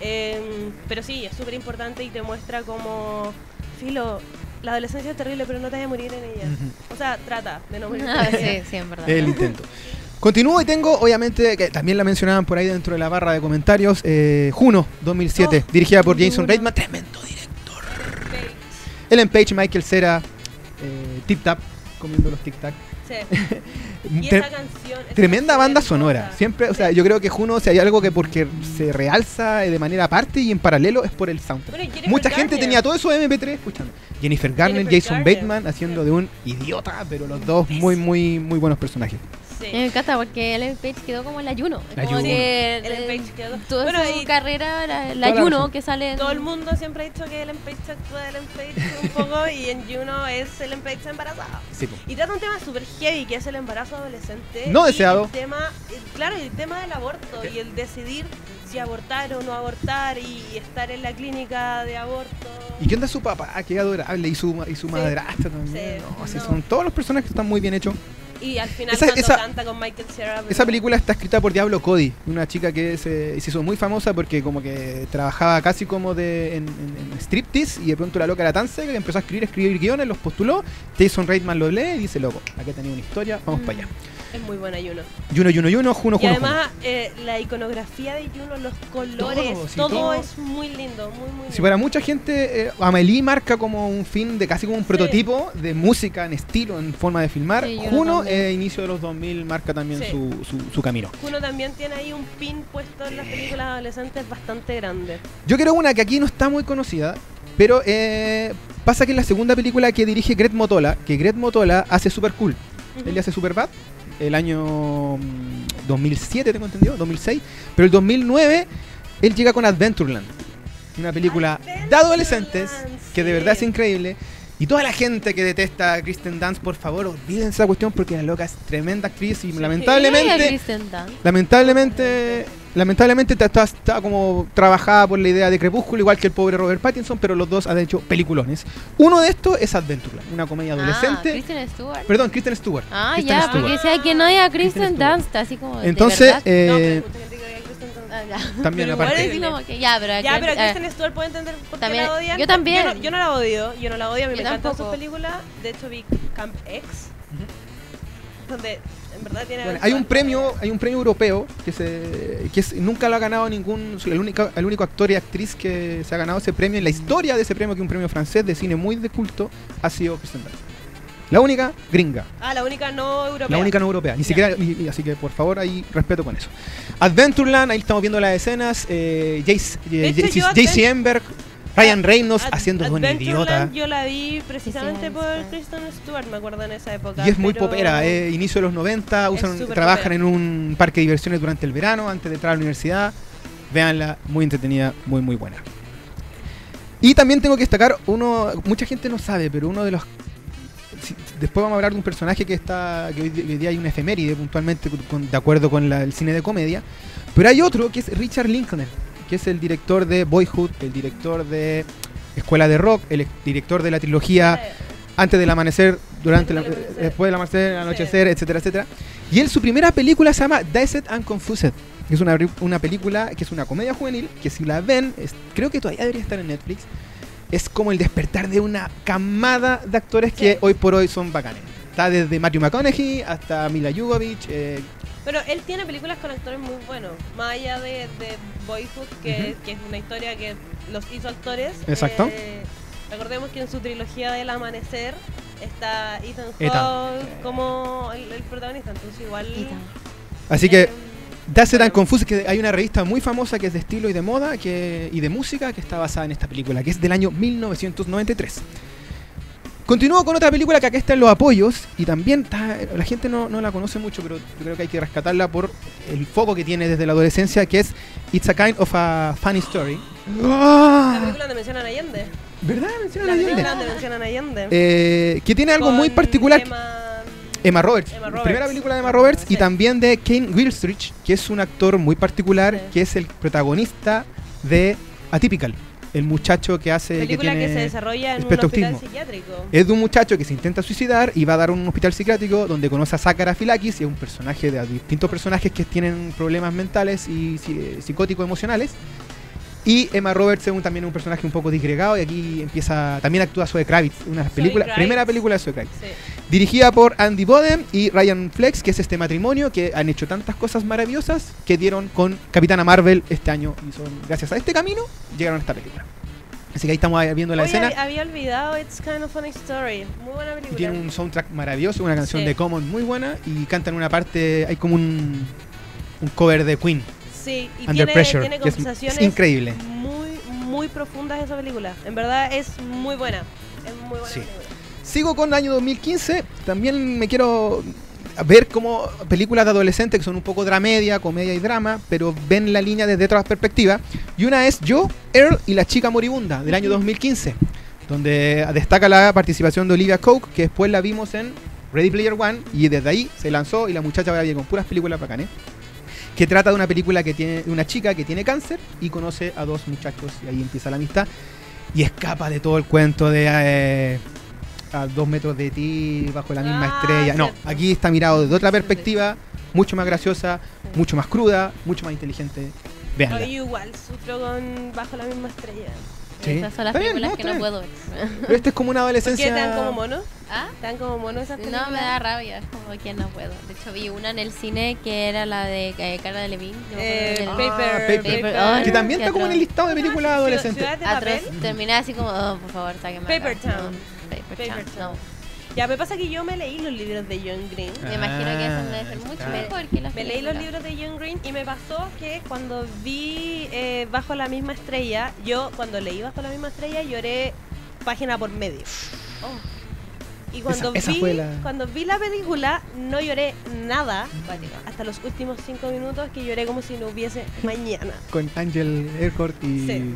Speaker 3: Eh, pero sí, es súper importante y te muestra como, filo, la adolescencia es terrible, pero no te vas a morir en ella. O sea, trata de no morir
Speaker 2: Ah,
Speaker 3: en ella.
Speaker 2: sí, sí, en verdad.
Speaker 1: El intento. Continúo y tengo, obviamente, que también la mencionaban por ahí dentro de la barra de comentarios, eh, Juno 2007,
Speaker 3: Oh,
Speaker 1: dirigida por Jason. Reitman, tremendo director. Ellen Page, Michael Cera, eh, Tip Tap, comiendo los Tic Tac.
Speaker 3: Sí. (laughs) Y esa canción. esa
Speaker 1: Tremenda banda sonora. Siempre, o sea, yo creo que Juno, si hay algo que porque se realza de manera aparte y en paralelo, es por el soundtrack.
Speaker 3: Bueno,
Speaker 1: Mucha gente tenía todo eso de MP3 escuchando. Jennifer Garner,
Speaker 3: Jennifer
Speaker 1: Jason
Speaker 3: Garner.
Speaker 1: Bateman haciendo de un idiota, pero los dos muy, muy, muy buenos personajes.
Speaker 3: Sí.
Speaker 2: Me encanta porque Ellen Page quedó como la Juno.
Speaker 1: La
Speaker 2: como
Speaker 1: Juno.
Speaker 2: que
Speaker 3: Ellen
Speaker 2: eh,
Speaker 3: Page quedó-
Speaker 2: Toda
Speaker 3: Bueno,
Speaker 2: su
Speaker 3: y-
Speaker 2: carrera, la, la Juno que sale en...
Speaker 3: Todo el mundo siempre ha dicho que Ellen Page actúa de Ellen Page un poco y en Juno es Ellen Page embarazada.
Speaker 1: Sí, po.
Speaker 3: Y trata un tema súper heavy que es el embarazo adolescente.
Speaker 1: No
Speaker 3: y
Speaker 1: deseado.
Speaker 3: El tema, eh, claro, el tema del aborto y el decidir si abortar o no abortar y estar en la clínica de aborto.
Speaker 1: ¿Y qué onda su papá? Ah, Qué adorable. Y su, y su
Speaker 3: Sí.
Speaker 1: madrastra también.
Speaker 3: Sí,
Speaker 1: No,
Speaker 3: no.
Speaker 1: son todos los personajes que están muy bien hechos.
Speaker 3: Y al final
Speaker 1: Esa-
Speaker 3: cuando
Speaker 1: esa-
Speaker 3: canta con Michael Cera.
Speaker 1: Esa
Speaker 3: pero-
Speaker 1: película está escrita por Diablo Cody, una chica que se, se hizo muy famosa porque como que trabajaba casi como de en, en- en striptease y de pronto la loca era tan seca que empezó a escribir, escribir guiones, los postuló, Jason Reitman lo lee y dice, loco, aquí tenía una historia, vamos
Speaker 2: Mm.
Speaker 1: para allá.
Speaker 3: Es muy buena Juno.
Speaker 1: Juno, Juno, Juno, Juno,
Speaker 3: Y
Speaker 1: Juno,
Speaker 3: además eh, la iconografía de Juno, los colores,
Speaker 1: Todo, sí,
Speaker 3: todo,
Speaker 1: todo.
Speaker 3: es muy lindo, muy muy lindo.
Speaker 1: Si para mucha gente eh, Amelie marca como un fin de casi como un
Speaker 3: Sí.
Speaker 1: prototipo de música en estilo, en forma de filmar,
Speaker 2: Sí, Juno
Speaker 1: Eh, inicio de los 2000, marca también
Speaker 3: Sí.
Speaker 1: su, su, su camino.
Speaker 3: Juno también tiene ahí un pin puesto en las películas adolescentes bastante grande.
Speaker 1: Yo quiero una que aquí no está muy conocida, pero eh, pasa que es la segunda película que dirige Greg Motola, que Greg Motola hace Super Cool. Él hace Super Bad el año mm, 2007, tengo entendido, 2006. Pero el 2009 él llega con Adventureland, una película de adolescentes que de verdad es
Speaker 3: sí.
Speaker 1: increíble. Y toda la gente que detesta a Kristen Dance, por favor, olvídense esa cuestión porque la loca es tremenda actriz y
Speaker 3: Sí.
Speaker 1: lamentablemente
Speaker 2: Kristen.
Speaker 1: Lamentablemente, lamentablemente está, está- está como trabajada por la idea de Crepúsculo, igual que el pobre Robert Pattinson, pero los dos han hecho peliculones. Uno de estos es Adventureland, una comedia
Speaker 2: Ah,
Speaker 1: adolescente.
Speaker 2: Kristen Stewart.
Speaker 1: Perdón, Kristen Stewart.
Speaker 2: Ah,
Speaker 1: Kristen
Speaker 2: ya,
Speaker 1: Stewart.
Speaker 2: porque decía que no había Kristen
Speaker 1: Stewart.
Speaker 2: Dunst, así como de
Speaker 1: Entonces,
Speaker 2: verdad.
Speaker 3: No, pero
Speaker 1: eh,
Speaker 3: hay
Speaker 2: Ah, ya.
Speaker 1: también
Speaker 3: pero
Speaker 1: aparte.
Speaker 3: igual
Speaker 2: como que ya, pero...
Speaker 3: Ya,
Speaker 2: que-
Speaker 3: pero
Speaker 2: eh,
Speaker 3: Kristen Stewart puede entender por qué
Speaker 2: También-
Speaker 3: la odian.
Speaker 2: yo también.
Speaker 3: Yo no, yo no la odio, yo no la odio, a mí
Speaker 2: Yo
Speaker 3: me encantan sus
Speaker 2: tampoco.
Speaker 3: películas. De hecho vi Camp X, donde en verdad tiene...
Speaker 1: Bueno, hay un premio, hay un premio europeo que se que es- nunca lo ha ganado ningún el único el único actor y actriz que se ha ganado ese premio en la historia de ese premio que es un premio francés de cine muy de culto ha sido Kristen Dunst. La única gringa.
Speaker 3: Ah, la única no europea.
Speaker 1: La única no europea, ni siquiera, ni- ni- así que por favor ahí respeto con eso. Adventureland, ahí estamos viendo las escenas, eh, Jace,
Speaker 3: De
Speaker 1: eh, Ryan Reynolds
Speaker 3: Ad-
Speaker 1: haciendo un idiota.
Speaker 3: Yo la vi precisamente
Speaker 2: Sí, sí,
Speaker 3: por. Kristen Stewart, me acuerdo en esa época.
Speaker 1: Y es muy popera, eh, inicio de los 90, usan, trabajan
Speaker 3: popera.
Speaker 1: en un parque de diversiones durante el verano, antes de entrar a la universidad. Véanla, muy entretenida, muy muy buena. Y también tengo que destacar uno, mucha gente no sabe, pero uno de los después vamos a hablar de un personaje que está que hoy, día hay una efeméride puntualmente con- de acuerdo con la- el cine de comedia, pero hay otro que es Richard Linklater, que es el director de Boyhood, el director de Escuela de Rock, el director de la trilogía antes del amanecer, durante
Speaker 3: amanecer.
Speaker 1: después del amanecer, el anochecer, etcétera, etcétera. Y él su primera película se llama Dazed and Confused. que Es una, una película que es una comedia juvenil que si la ven, es- creo que todavía debería estar en Netflix. Es como el despertar de una camada de actores que hoy por hoy son bacanes. Está desde Matthew McConaughey hasta Mila Jovovich. eh,
Speaker 3: Pero él tiene películas con actores muy buenos. Más allá de, de Boyhood, que, que es una historia que los hizo actores.
Speaker 1: Exacto.
Speaker 3: eh, recordemos que en su trilogía del amanecer está Ethan
Speaker 1: Ethan.
Speaker 3: Hawke como el, el protagonista. Entonces igual...
Speaker 2: Ethan.
Speaker 1: así que Dazed and. Confused, que hay una revista muy famosa que es de estilo y de moda que, y de música que está basada en esta película, que es del año 1993. Continúo con otra película que acá está en los apoyos y también está- la gente no, no la conoce mucho, pero yo creo que hay que rescatarla por el foco que tiene desde la adolescencia, que es It's a Kind of a Funny Story.
Speaker 3: La película donde mencionan Allende.
Speaker 1: ¿Verdad? Menciona
Speaker 3: La
Speaker 1: Allende.
Speaker 3: película donde mencionan Allende.
Speaker 1: Eh, que tiene algo muy particular.
Speaker 3: Emma-
Speaker 1: Emma Roberts,
Speaker 3: Emma Roberts.
Speaker 1: primera película de Emma Roberts y también de Kane Wilstridge, que es un actor muy particular,
Speaker 3: Sí.
Speaker 1: que es el protagonista de Atypical, el muchacho que hace
Speaker 3: película
Speaker 1: que
Speaker 3: se desarrolla en un hospital psiquiátrico.
Speaker 1: es de un muchacho que se intenta suicidar y va a dar un hospital psiquiátrico donde conoce a Sakara Filakis y es un personaje de distintos personajes que tienen problemas mentales y psi- psicóticos emocionales. Y Emma Roberts es un- también un personaje un poco disgregado y aquí empieza también actúa Zoe Kravitz, una película,
Speaker 3: Kravitz.
Speaker 1: primera película de Zoe Kravitz.
Speaker 3: Sí.
Speaker 1: Dirigida por Andy Boden y Ryan Flex, que es este matrimonio que han hecho tantas cosas maravillosas que dieron con Capitana Marvel este año. Y son gracias a este camino llegaron a esta película. Así que ahí estamos viendo la escena.
Speaker 3: había- olvidado It's Kind of Funny Story. Muy buena
Speaker 1: Y
Speaker 3: película.
Speaker 1: tiene un soundtrack maravilloso, una canción
Speaker 3: Sí.
Speaker 1: de Common muy buena. Y cantan una parte, hay como un, un cover de Queen,
Speaker 3: Sí, y
Speaker 1: Under
Speaker 3: tiene,
Speaker 1: Pressure,
Speaker 3: tiene
Speaker 1: es-
Speaker 3: conversaciones
Speaker 1: es increíble.
Speaker 3: muy, muy profundas esa película. En verdad es muy buena. Es muy buena
Speaker 1: Sí.
Speaker 3: película.
Speaker 1: Sigo con el año 2015. También me quiero. ver como películas de adolescentes que son un poco dramedia, comedia y drama, pero ven la línea desde otras perspectivas. Y una es Yo, Earl y la chica moribunda del año 2015, donde destaca la participación de Olivia Coke, que después la vimos en Ready Player One y desde ahí se lanzó y la muchacha va bien con puras películas bacanes. Que trata de una película que tiene de una chica que tiene cáncer y conoce a dos muchachos y ahí empieza la amistad y escapa de todo el cuento de eh, a dos metros de ti bajo la misma
Speaker 3: Ah,
Speaker 1: estrella. No, aquí está mirado desde otra perspectiva, mucho más graciosa, mucho más cruda, mucho más inteligente. Veanla.
Speaker 3: Yo igual sufro con Bajo la misma estrella.
Speaker 1: Sí.
Speaker 2: Esas son las
Speaker 1: bien,
Speaker 2: películas
Speaker 1: no,
Speaker 2: que no puedo ver.
Speaker 1: Pero este es como una
Speaker 3: ¿Por qué
Speaker 1: adolescencia.
Speaker 3: dan como mono?
Speaker 2: ¿Ah?
Speaker 3: ¿Te dan como mono esas películas?
Speaker 2: No, me da rabia, es como que no puedo. De hecho, vi una en el cine que era la de eh, Cara de Levine.
Speaker 3: Eh,
Speaker 1: Ah,
Speaker 3: paper,
Speaker 1: Paper.
Speaker 2: Paper. Oh,
Speaker 1: que también está como en el listado de películas adolescentes.
Speaker 3: Ciudad de
Speaker 2: Atroz.
Speaker 3: papel.
Speaker 2: Terminé así como, oh, por favor, sáquenme acá.
Speaker 3: Paper Town.
Speaker 2: No, Paper,
Speaker 3: Paper
Speaker 2: Town.
Speaker 3: Town.
Speaker 2: No.
Speaker 3: Ya, me pasa que yo me leí los libros de John Green.
Speaker 2: Me imagino que esa debe ser
Speaker 1: Ah,
Speaker 2: mucho mejor que las
Speaker 3: Me leí los libros de John Green y me pasó que cuando vi eh, Bajo la misma estrella, yo cuando leí Bajo la misma estrella lloré página por medio. Y cuando,
Speaker 1: Esa- esa
Speaker 3: vi,
Speaker 1: la-
Speaker 3: cuando vi la película no lloré nada hasta los últimos cinco minutos que lloré como si no hubiese mañana.
Speaker 1: Con Angel Aircourt y.
Speaker 3: Sí.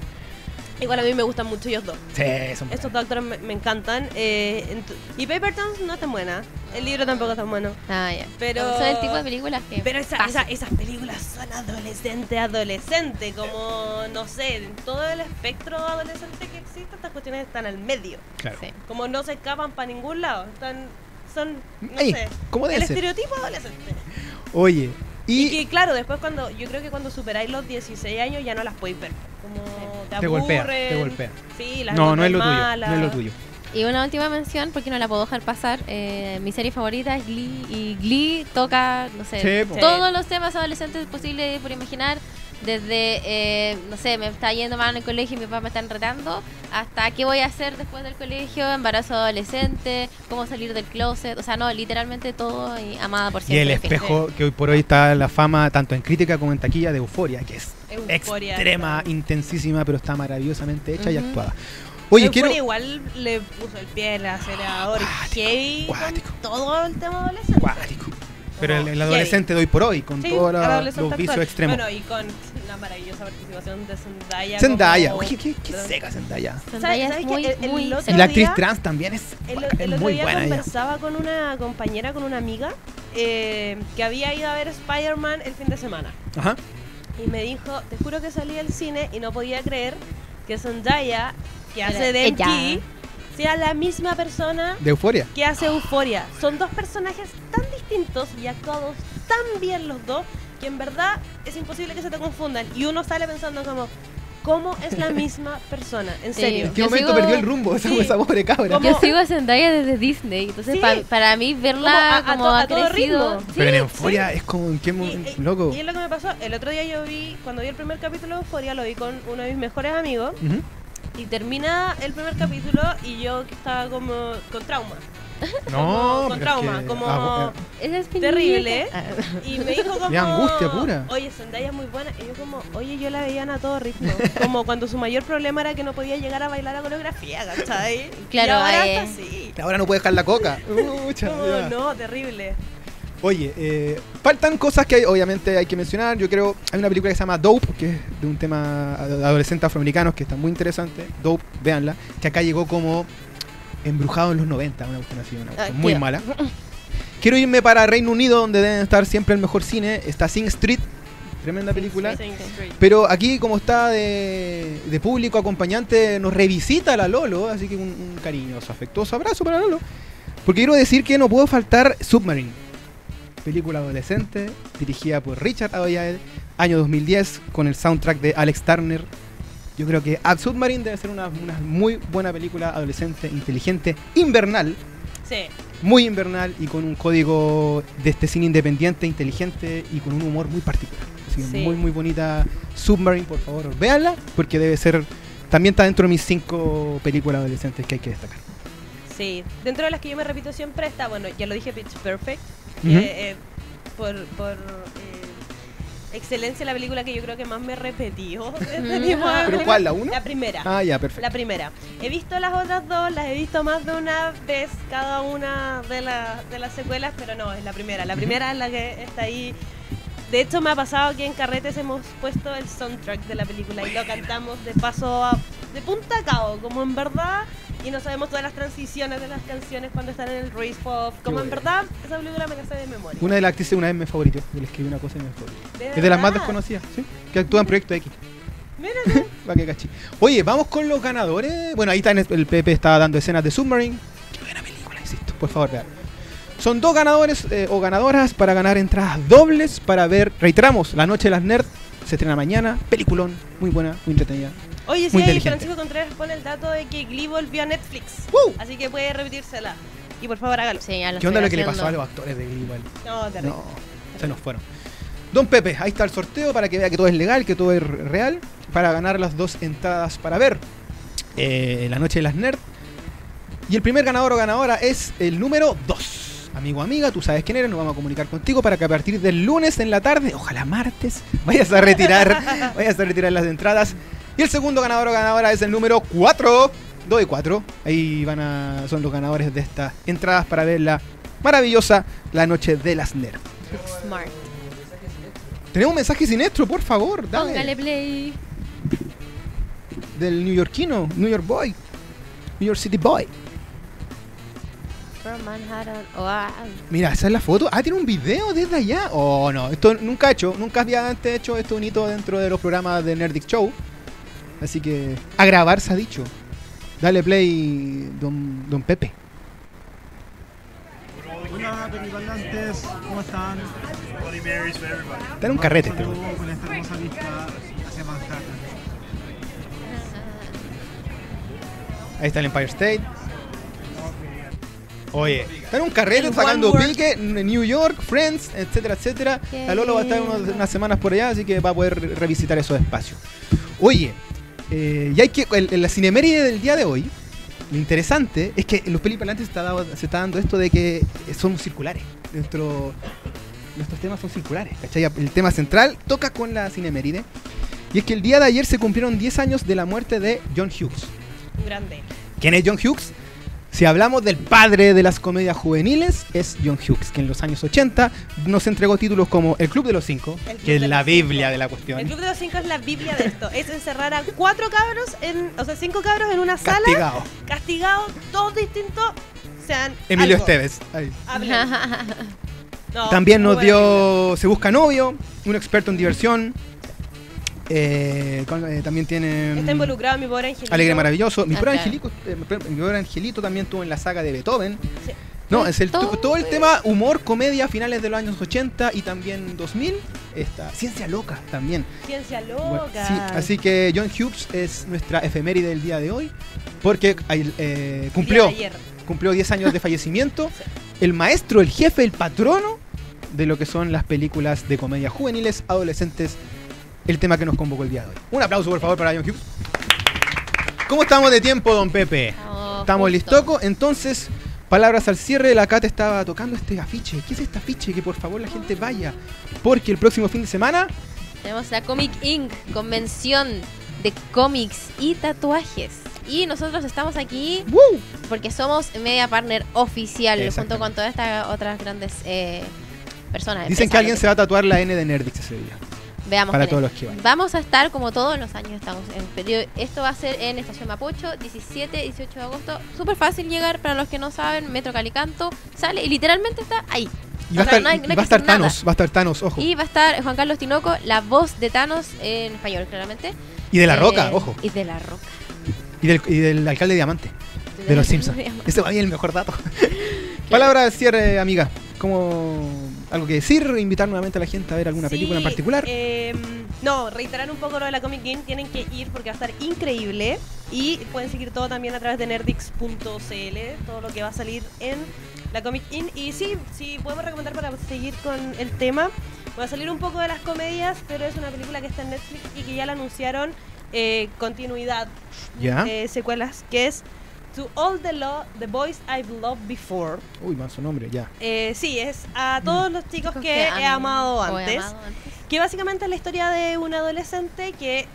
Speaker 3: Igual a mí me gustan mucho ellos dos.
Speaker 1: Sí, son
Speaker 3: Estos dos actores me, me encantan. eh, y Paper Towns no es tan buena. El libro tampoco es tan bueno.
Speaker 2: Ah, ya.
Speaker 3: Pero-
Speaker 2: Son el tipo de películas que.
Speaker 3: Pero esa- esa- esas películas son adolescente, adolescente, como, no sé, en todo el espectro adolescente que existe, estas cuestiones están al medio.
Speaker 1: Claro.
Speaker 2: Sí.
Speaker 3: Como no se escapan para ningún lado, están, son, no
Speaker 1: Ahí,
Speaker 3: sé,
Speaker 1: ¿cómo debe
Speaker 3: el
Speaker 1: ser?
Speaker 3: estereotipo adolescente.
Speaker 1: Oye,
Speaker 3: Y,
Speaker 1: y.
Speaker 3: que claro, después cuando, yo creo que cuando superáis los 16 años ya no las podéis ver. Como te,
Speaker 1: Te golpea, te golpea.
Speaker 3: Sí, las
Speaker 1: No, no es lo tuyo. No es lo tuyo.
Speaker 2: Y una última mención, porque no la puedo dejar pasar. eh, mi serie favorita es Glee. Y Glee toca, no sé,
Speaker 1: Sí,
Speaker 2: todos los temas adolescentes posibles por imaginar. Desde, eh, no sé, me está yendo mal en el colegio y mi papá me están retando, hasta qué voy a hacer después del colegio, embarazo adolescente, cómo salir del closet. O sea, no, literalmente todo y amada por
Speaker 1: Y
Speaker 2: siempre.
Speaker 1: el
Speaker 2: fin.
Speaker 1: espejo que hoy por hoy está en la fama tanto en crítica como en taquilla de Euforia, que es
Speaker 3: Euforia,
Speaker 1: extrema,
Speaker 3: está.
Speaker 1: intensísima, pero está maravillosamente hecha y actuada. Oye,
Speaker 3: Euforia
Speaker 1: quiero.
Speaker 3: igual le puso el pie en el acelerador todo el tema adolescente.
Speaker 1: Cuático. Pero el, el adolescente de hoy por hoy, con
Speaker 3: Sí,
Speaker 1: todos
Speaker 3: el
Speaker 1: los
Speaker 3: actual.
Speaker 1: extremos.
Speaker 3: Bueno, y con la maravillosa participación de Zendaya.
Speaker 1: Zendaya,
Speaker 3: como-
Speaker 1: oye, qué, qué seca Zendaya.
Speaker 2: Zendaya
Speaker 3: ¿Sabes
Speaker 2: es muy,
Speaker 3: El- el
Speaker 2: muy
Speaker 3: otro
Speaker 1: Y
Speaker 2: seca.
Speaker 1: la actriz
Speaker 3: día-
Speaker 1: trans también es,
Speaker 3: El,
Speaker 1: es
Speaker 3: el otro
Speaker 1: muy
Speaker 3: día
Speaker 1: buena ella.
Speaker 3: conversaba con una compañera, con una amiga, eh, que había ido a ver Spider-Man el fin de semana.
Speaker 1: Ajá.
Speaker 3: Y me dijo, te juro que salí del cine y no podía creer que Zendaya, que hace de sea la misma persona
Speaker 1: De Euforia.
Speaker 3: que hace Euforia. Son dos personajes tan distintos y actuados tan bien los dos que en verdad es imposible que se te confundan. Y uno sale pensando como, ¿cómo es la misma (laughs) persona? En
Speaker 2: Sí.
Speaker 3: serio.
Speaker 1: ¿En qué momento
Speaker 2: sigo-
Speaker 1: perdió el rumbo esa,
Speaker 3: Sí.
Speaker 1: esa pobre cabra?
Speaker 3: ¿Cómo?
Speaker 2: Yo sigo a Zendaya desde Disney, entonces
Speaker 3: Sí.
Speaker 2: pa- para mí
Speaker 3: Como
Speaker 2: verla
Speaker 3: a- a
Speaker 2: como
Speaker 3: to- a
Speaker 2: ha
Speaker 3: todo
Speaker 2: crecido.
Speaker 3: ritmo.
Speaker 1: Pero en
Speaker 3: Sí,
Speaker 1: Euforia es como en qué momento.
Speaker 3: y-
Speaker 1: Loco.
Speaker 3: y es lo que me pasó. El otro día yo vi, cuando vi el primer capítulo de Euforia, lo vi con uno de mis mejores amigos.
Speaker 1: Ujú.
Speaker 3: Y termina el primer capítulo y yo que estaba como con trauma.
Speaker 1: No,
Speaker 3: con
Speaker 1: es
Speaker 3: trauma,
Speaker 1: que-
Speaker 3: como-
Speaker 1: ah,
Speaker 2: mi
Speaker 3: Terrible.
Speaker 2: Ah.
Speaker 3: Y me dijo (laughs) como...
Speaker 1: Y angustia pura.
Speaker 3: Oye, Zendaya es muy buena. Y yo como, oye, yo la veía a todo ritmo. (laughs) Como cuando su mayor problema era que no podía llegar a bailar a coreografía, ¿cachai?
Speaker 2: Claro,
Speaker 3: y ahora
Speaker 2: eh.
Speaker 3: está así.
Speaker 1: Ahora no puede dejar la coca. (laughs) Ucha,
Speaker 3: Como, no, terrible.
Speaker 1: Oye, eh, faltan cosas que hay- obviamente hay que mencionar. Yo creo, hay una película que se llama Dope, que es de un tema de adolescentes afroamericanos que está muy interesante. Dope, véanla. Que acá llegó como embrujado en los 90, una cuestión así, una cuestión
Speaker 2: Ah,
Speaker 1: muy mala. (laughs) Quiero irme para Reino Unido, donde deben estar siempre el mejor cine. Está Sing Street, tremenda película. Pero aquí, como está de, de público acompañante, nos revisita la Lolo, así que un, un cariñoso, afectuoso abrazo para Lolo. Porque quiero decir que no puedo faltar Submarine, película adolescente, dirigida por Richard Ayoade, año 2010, con el soundtrack de Alex Turner. Yo creo que Ad Submarine debe ser una, una muy buena película adolescente, inteligente, invernal,
Speaker 3: Sí.
Speaker 1: muy invernal y con un código de este cine independiente, inteligente y con un humor muy particular. Así que
Speaker 3: Sí.
Speaker 1: muy, muy bonita Submarine, por favor, véanla, porque debe ser. También está dentro de mis cinco películas adolescentes que hay que destacar.
Speaker 3: Sí, dentro de las que yo me repito siempre está, bueno, ya lo dije, Pitch Perfect, que,
Speaker 1: Ujú.
Speaker 3: eh, por, por, eh, excelencia la película que yo creo que más me de (laughs) este tipo de
Speaker 1: ¿Pero cuál, la uno?
Speaker 3: La primera.
Speaker 1: Ah, ya, perfecto.
Speaker 3: La primera. He visto las otras dos, las he visto más de una vez cada una de, la- de las secuelas, pero no, es la primera. La primera es la que está ahí. De hecho, me ha pasado que en carretes hemos puesto el soundtrack de la película y lo cantamos de paso a, de punta a cabo, como en verdad, y no sabemos todas las transiciones de las canciones cuando están en el race pop. Como en verdad, esa película me la sé de memoria.
Speaker 1: Una de las actrices una vez me favorito. Yo le escribí una cosa y me favorito.
Speaker 3: ¿De
Speaker 1: Es de las más desconocidas, ¿sí? Que actúa en Proyecto X.
Speaker 3: Mira tú. (laughs)
Speaker 1: Va que cachi. Oye, vamos con los ganadores. Bueno, ahí está el Pepe estaba dando escenas de Submarine. Qué buena película, insisto. Por favor, vean. Son dos ganadores eh, o ganadoras para ganar entradas dobles para ver. Reiteramos, La Noche de las Nerds se estrena mañana. Peliculón, muy buena, muy entretenida.
Speaker 3: Oye, sí, ahí. Francisco Contreras pone el dato de que Glee volvió a Netflix.
Speaker 1: ¡Woo!
Speaker 3: Así que puede repetírsela. Y por favor, hágalo.
Speaker 2: Sí, ya lo
Speaker 1: ¿Qué onda lo que le pasó a los actores de Glee igual?
Speaker 3: No, terrible.
Speaker 1: No, se nos fueron. Don Pepe, ahí está el sorteo para que vea que todo es legal, que todo es real, para ganar las dos entradas para ver eh, La Noche de las Nerds. Y el primer ganador o ganadora es el número 2. Amigo, amiga, tú sabes quién eres, nos vamos a comunicar contigo para que a partir del lunes en la tarde, ojalá martes, vayas a retirar, (laughs) vayas a retirar las entradas. Y el segundo ganador o ganadora es el número 4. 2 y 4. Ahí van a, son los ganadores de estas entradas para ver la maravillosa La Noche de las Nerds.
Speaker 2: Smart.
Speaker 1: Tenemos un mensaje siniestro, por favor, dale.
Speaker 2: Póngale play.
Speaker 1: Del neoyorquino, New York Boy. New York City Boy.
Speaker 2: From Manhattan. Wow.
Speaker 1: Mira, esa es la foto. Ah, tiene un video desde allá. Oh, no. Esto nunca he hecho. Nunca había antes hecho esto un hito dentro de los programas de Nerdic Show. Así que a grabar se ha dicho. Dale play, don, don Pepe.
Speaker 4: Hola, Periparlantes, ¿cómo están?
Speaker 1: Está en un carrete este.
Speaker 4: con esta hermosa vista hacia Manhattan.
Speaker 1: Ahí está el Empire State. Oye, está en un carrete sacando pique en New York, Friends, etcétera, etcétera. La Lolo va a estar unas semanas por allá, así que va a poder re- revisitar esos espacios. Oye, eh, y hay que. En la cineméride del día de hoy, lo interesante es que en los pelipalantes se está, dado- se está dando esto de que son circulares. Nuestro, nuestros temas son circulares, ¿cachai? El tema central toca con la cineméride. Y es que el día de ayer se cumplieron 10 años de la muerte de John Hughes.
Speaker 3: Grande.
Speaker 1: ¿Quién es John Hughes? Si hablamos del padre de las comedias juveniles, es John Hughes, que en los años 80 nos entregó títulos como El Club de los Cinco,
Speaker 3: El
Speaker 1: que es la Biblia
Speaker 3: Cinco.
Speaker 1: de la
Speaker 3: El
Speaker 1: cuestión.
Speaker 3: Club de los Cinco es la Biblia de esto. Es encerrar a cuatro cabros, en, o sea, cinco cabros en una sala,
Speaker 1: Castigado.
Speaker 3: castigados, todos distintos, sean
Speaker 1: Emilio
Speaker 3: algo.
Speaker 1: Esteves. ahí.
Speaker 3: Hablen. (laughs) No,
Speaker 1: También nos dio Se Busca Novio, un experto en diversión. Eh, con- eh, también tiene.
Speaker 3: Está
Speaker 1: mm,
Speaker 3: involucrado mi pobre angelito.
Speaker 1: Alegre Maravilloso. Mi
Speaker 2: Ah,
Speaker 1: pobre,
Speaker 2: claro.
Speaker 1: Angelico, eh, mi pobre Angelito también estuvo en la saga de Beethoven.
Speaker 3: Sí.
Speaker 1: No, es el,
Speaker 2: Todo.
Speaker 1: todo el tema humor, comedia, finales de los años 80 y también 2000. Está Ciencia Loca también.
Speaker 3: Ciencia
Speaker 1: Bueno,
Speaker 3: loca.
Speaker 1: sí, así que John Hughes es nuestra efeméride del día de hoy. Porque eh, cumplió, cumplió 10 años de fallecimiento. (laughs) El maestro, el jefe, el patrono de lo que son las películas de comedia juveniles, adolescentes. El tema que nos convocó el día de hoy. Un aplauso, por favor, para John Hughes. ¿Cómo estamos de tiempo, don Pepe?
Speaker 2: Estamos
Speaker 1: Estamos listoco, entonces, palabras al cierre, la Cat estaba tocando este afiche. ¿Qué es este afiche? Que por favor la gente vaya. Porque el próximo fin de semana,
Speaker 2: Tenemos la Comic Inc. Convención de cómics y tatuajes. Y nosotros estamos aquí
Speaker 1: ¡Woo!
Speaker 2: porque somos media partner oficial junto con todas estas otras grandes eh, personas.
Speaker 1: Dicen que alguien se va a tatuar la N de Nerdix ese día.
Speaker 2: Veamos
Speaker 1: para todos
Speaker 2: es.
Speaker 1: los que vayan.
Speaker 2: Vamos a estar como todos los años estamos en periodo. Esto va a ser en Estación Mapucho, 17, 18 de agosto. Súper fácil llegar para los que no saben. Metro Calicanto sale y literalmente está ahí.
Speaker 1: Y va a
Speaker 2: sea,
Speaker 1: estar,
Speaker 2: no hay-
Speaker 1: y
Speaker 2: no hay
Speaker 1: va
Speaker 2: que
Speaker 1: a estar
Speaker 2: hacer nada.
Speaker 1: Thanos, va a estar Thanos, ojo.
Speaker 2: Y va a estar Juan Carlos Tinoco, la voz de Thanos en español, claramente.
Speaker 1: Y de la
Speaker 2: Eh,
Speaker 1: roca, ojo.
Speaker 2: Y de la roca.
Speaker 1: Y del, y del alcalde Diamante, de los Simpsons. Ese va a ser el mejor dato. (laughs) Palabra de cierre, amiga. ¿Cómo algo que decir? Invitar nuevamente a la gente a ver alguna película en particular.
Speaker 3: eh, no, reiterar un poco lo de la Comic Game. Tienen que ir porque va a estar increíble. Y pueden seguir todo también a través de nerdix.cl. Todo lo que va a salir en la Comic In. Y sí, sí, podemos recomendar para seguir con el tema. Va a salir un poco de las comedias, pero es una película que está en Netflix y que ya la anunciaron. eh, continuidad
Speaker 1: ya.
Speaker 3: de secuelas, que es To All the, Lo- the Boys I've Loved Before.
Speaker 1: Uy, más su nombre, ya.
Speaker 3: Eh, sí, es a todos los chicos
Speaker 2: Chicos
Speaker 3: que he
Speaker 2: aman
Speaker 3: amado
Speaker 2: he
Speaker 3: antes.
Speaker 2: amado antes.
Speaker 3: Que básicamente es la historia de un adolescente que,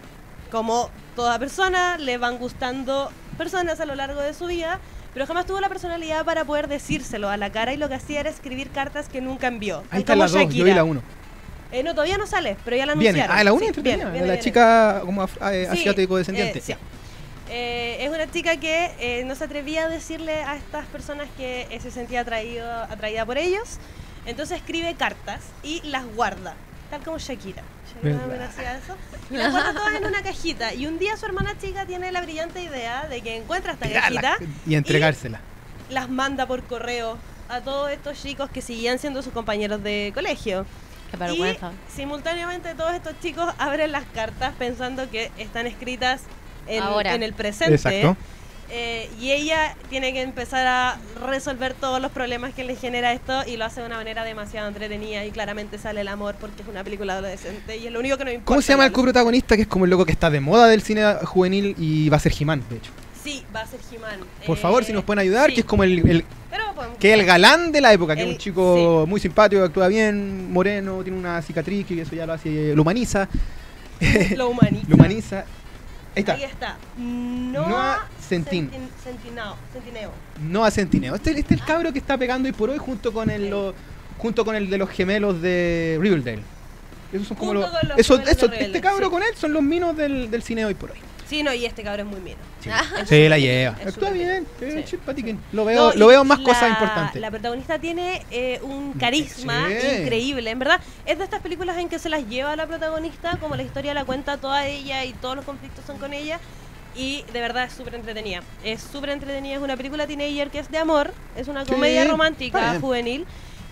Speaker 3: como toda persona, le van gustando personas a lo largo de su vida, pero jamás tuvo la personalidad para poder decírselo a la cara y lo que hacía era escribir cartas que nunca envió.
Speaker 1: Ahí está
Speaker 3: como
Speaker 1: la 2, yo
Speaker 3: Shakira.
Speaker 1: vi la 1.
Speaker 3: Eh, no, todavía no sale, pero ya la
Speaker 1: Viene.
Speaker 3: anunciaron.
Speaker 1: Ah, la 1
Speaker 3: Sí,
Speaker 1: entretenida.
Speaker 3: viene, viene,
Speaker 1: la
Speaker 3: viene.
Speaker 1: chica como af- eh,
Speaker 3: Sí,
Speaker 1: asiático descendiente.
Speaker 3: eh, sí. Eh, es una chica que eh, no se atrevía a decirle a estas personas que eh, se sentía atraído, atraída por ellos. Entonces escribe cartas y las guarda, tal como Shakira. Shakira eso. Y las guarda todas en una cajita. Y un día su hermana chica tiene la brillante idea de que encuentra esta cajita,
Speaker 1: y entregársela.
Speaker 3: las manda por correo a todos estos chicos que seguían siendo sus compañeros de colegio.
Speaker 2: Qué
Speaker 3: Y
Speaker 2: vergüenza.
Speaker 3: simultáneamente todos estos chicos abren las cartas pensando que están escritas en,
Speaker 2: Ahora.
Speaker 3: en el presente.
Speaker 1: Exacto.
Speaker 3: Eh, y ella tiene que empezar a resolver todos los problemas que le genera esto y lo hace de una manera demasiado entretenida y claramente sale el amor porque es una película adolescente y es lo único que nos importa.
Speaker 1: ¿Cómo se llama el coprotagonista? Que es como el loco que está de moda del cine juvenil y va a ser He-Man, de hecho.
Speaker 3: Sí, va a ser He-Man.
Speaker 1: Por
Speaker 3: Eh,
Speaker 1: favor, si nos pueden ayudar,
Speaker 3: sí,
Speaker 1: que es como el, el- que es el galán de la época, que es un chico muy simpático, actúa bien, moreno, tiene una cicatriz, que eso ya lo hace, lo humaniza.
Speaker 3: lo (laughs) humaniza.
Speaker 1: Lo humaniza. Ahí está.
Speaker 3: Ahí está. Noah,
Speaker 1: Noah Centin-
Speaker 3: Centin- Centineo. Centineo.
Speaker 1: No a Centineo. Este, este es el cabro que está pegando hoy por hoy junto con el, lo- junto con el de los gemelos de Riverdale. Esos son como los.
Speaker 3: los
Speaker 1: esos-
Speaker 3: Riverdale,
Speaker 1: este cabro
Speaker 3: sí.
Speaker 1: con él son los minos del, del cine hoy por hoy.
Speaker 3: Sí, no, y este cabrón es muy mino.
Speaker 1: Sí,
Speaker 3: Es
Speaker 1: Sí, la lleva.
Speaker 3: es
Speaker 1: Actúa bien,
Speaker 3: bien. Sí.
Speaker 1: Lo veo,
Speaker 3: No,
Speaker 1: lo veo más
Speaker 3: la-
Speaker 1: cosas importantes.
Speaker 3: La protagonista tiene eh, un carisma
Speaker 1: Sí.
Speaker 3: increíble, en verdad. Es de estas películas en que se las lleva la protagonista, como la historia la cuenta toda ella y todos los conflictos son con ella. Y de verdad es súper entretenida. Es súper entretenida. Es una película teenager que es de amor. Es una comedia romántica
Speaker 1: bien.
Speaker 3: juvenil.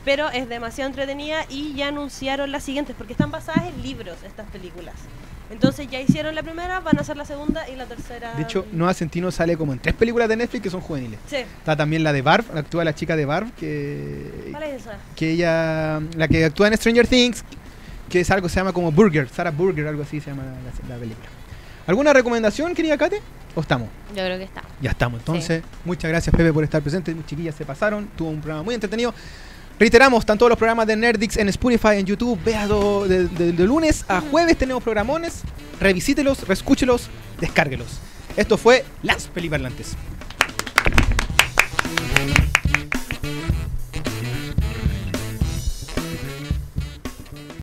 Speaker 3: Pero es demasiado entretenida y ya anunciaron las siguientes porque están basadas en libros estas películas. Entonces ya hicieron la primera, van a hacer la segunda y la tercera.
Speaker 1: De hecho, Noah Centino sale como en tres películas de Netflix que son juveniles.
Speaker 3: Sí,
Speaker 1: Está también la de Barb, actúa la chica de Barb, que,
Speaker 3: ¿cuál es esa?
Speaker 1: que ella, la que actúa en Stranger Things, que es algo que se llama como Burger, Sarah Burger, algo así se llama la, la película. ¿Alguna recomendación, querida Kate? ¿O estamos?
Speaker 2: Yo creo que está.
Speaker 1: Ya estamos, entonces, muchas gracias Pepe por estar presente, chiquillas se pasaron, tuvo un programa muy entretenido. Reiteramos, están todos los programas de Nerdix en Spotify, en YouTube, de, de- de lunes a jueves tenemos programones, revisítelos, reescúchelos, descárguelos. Esto fue Las Peliparlantes.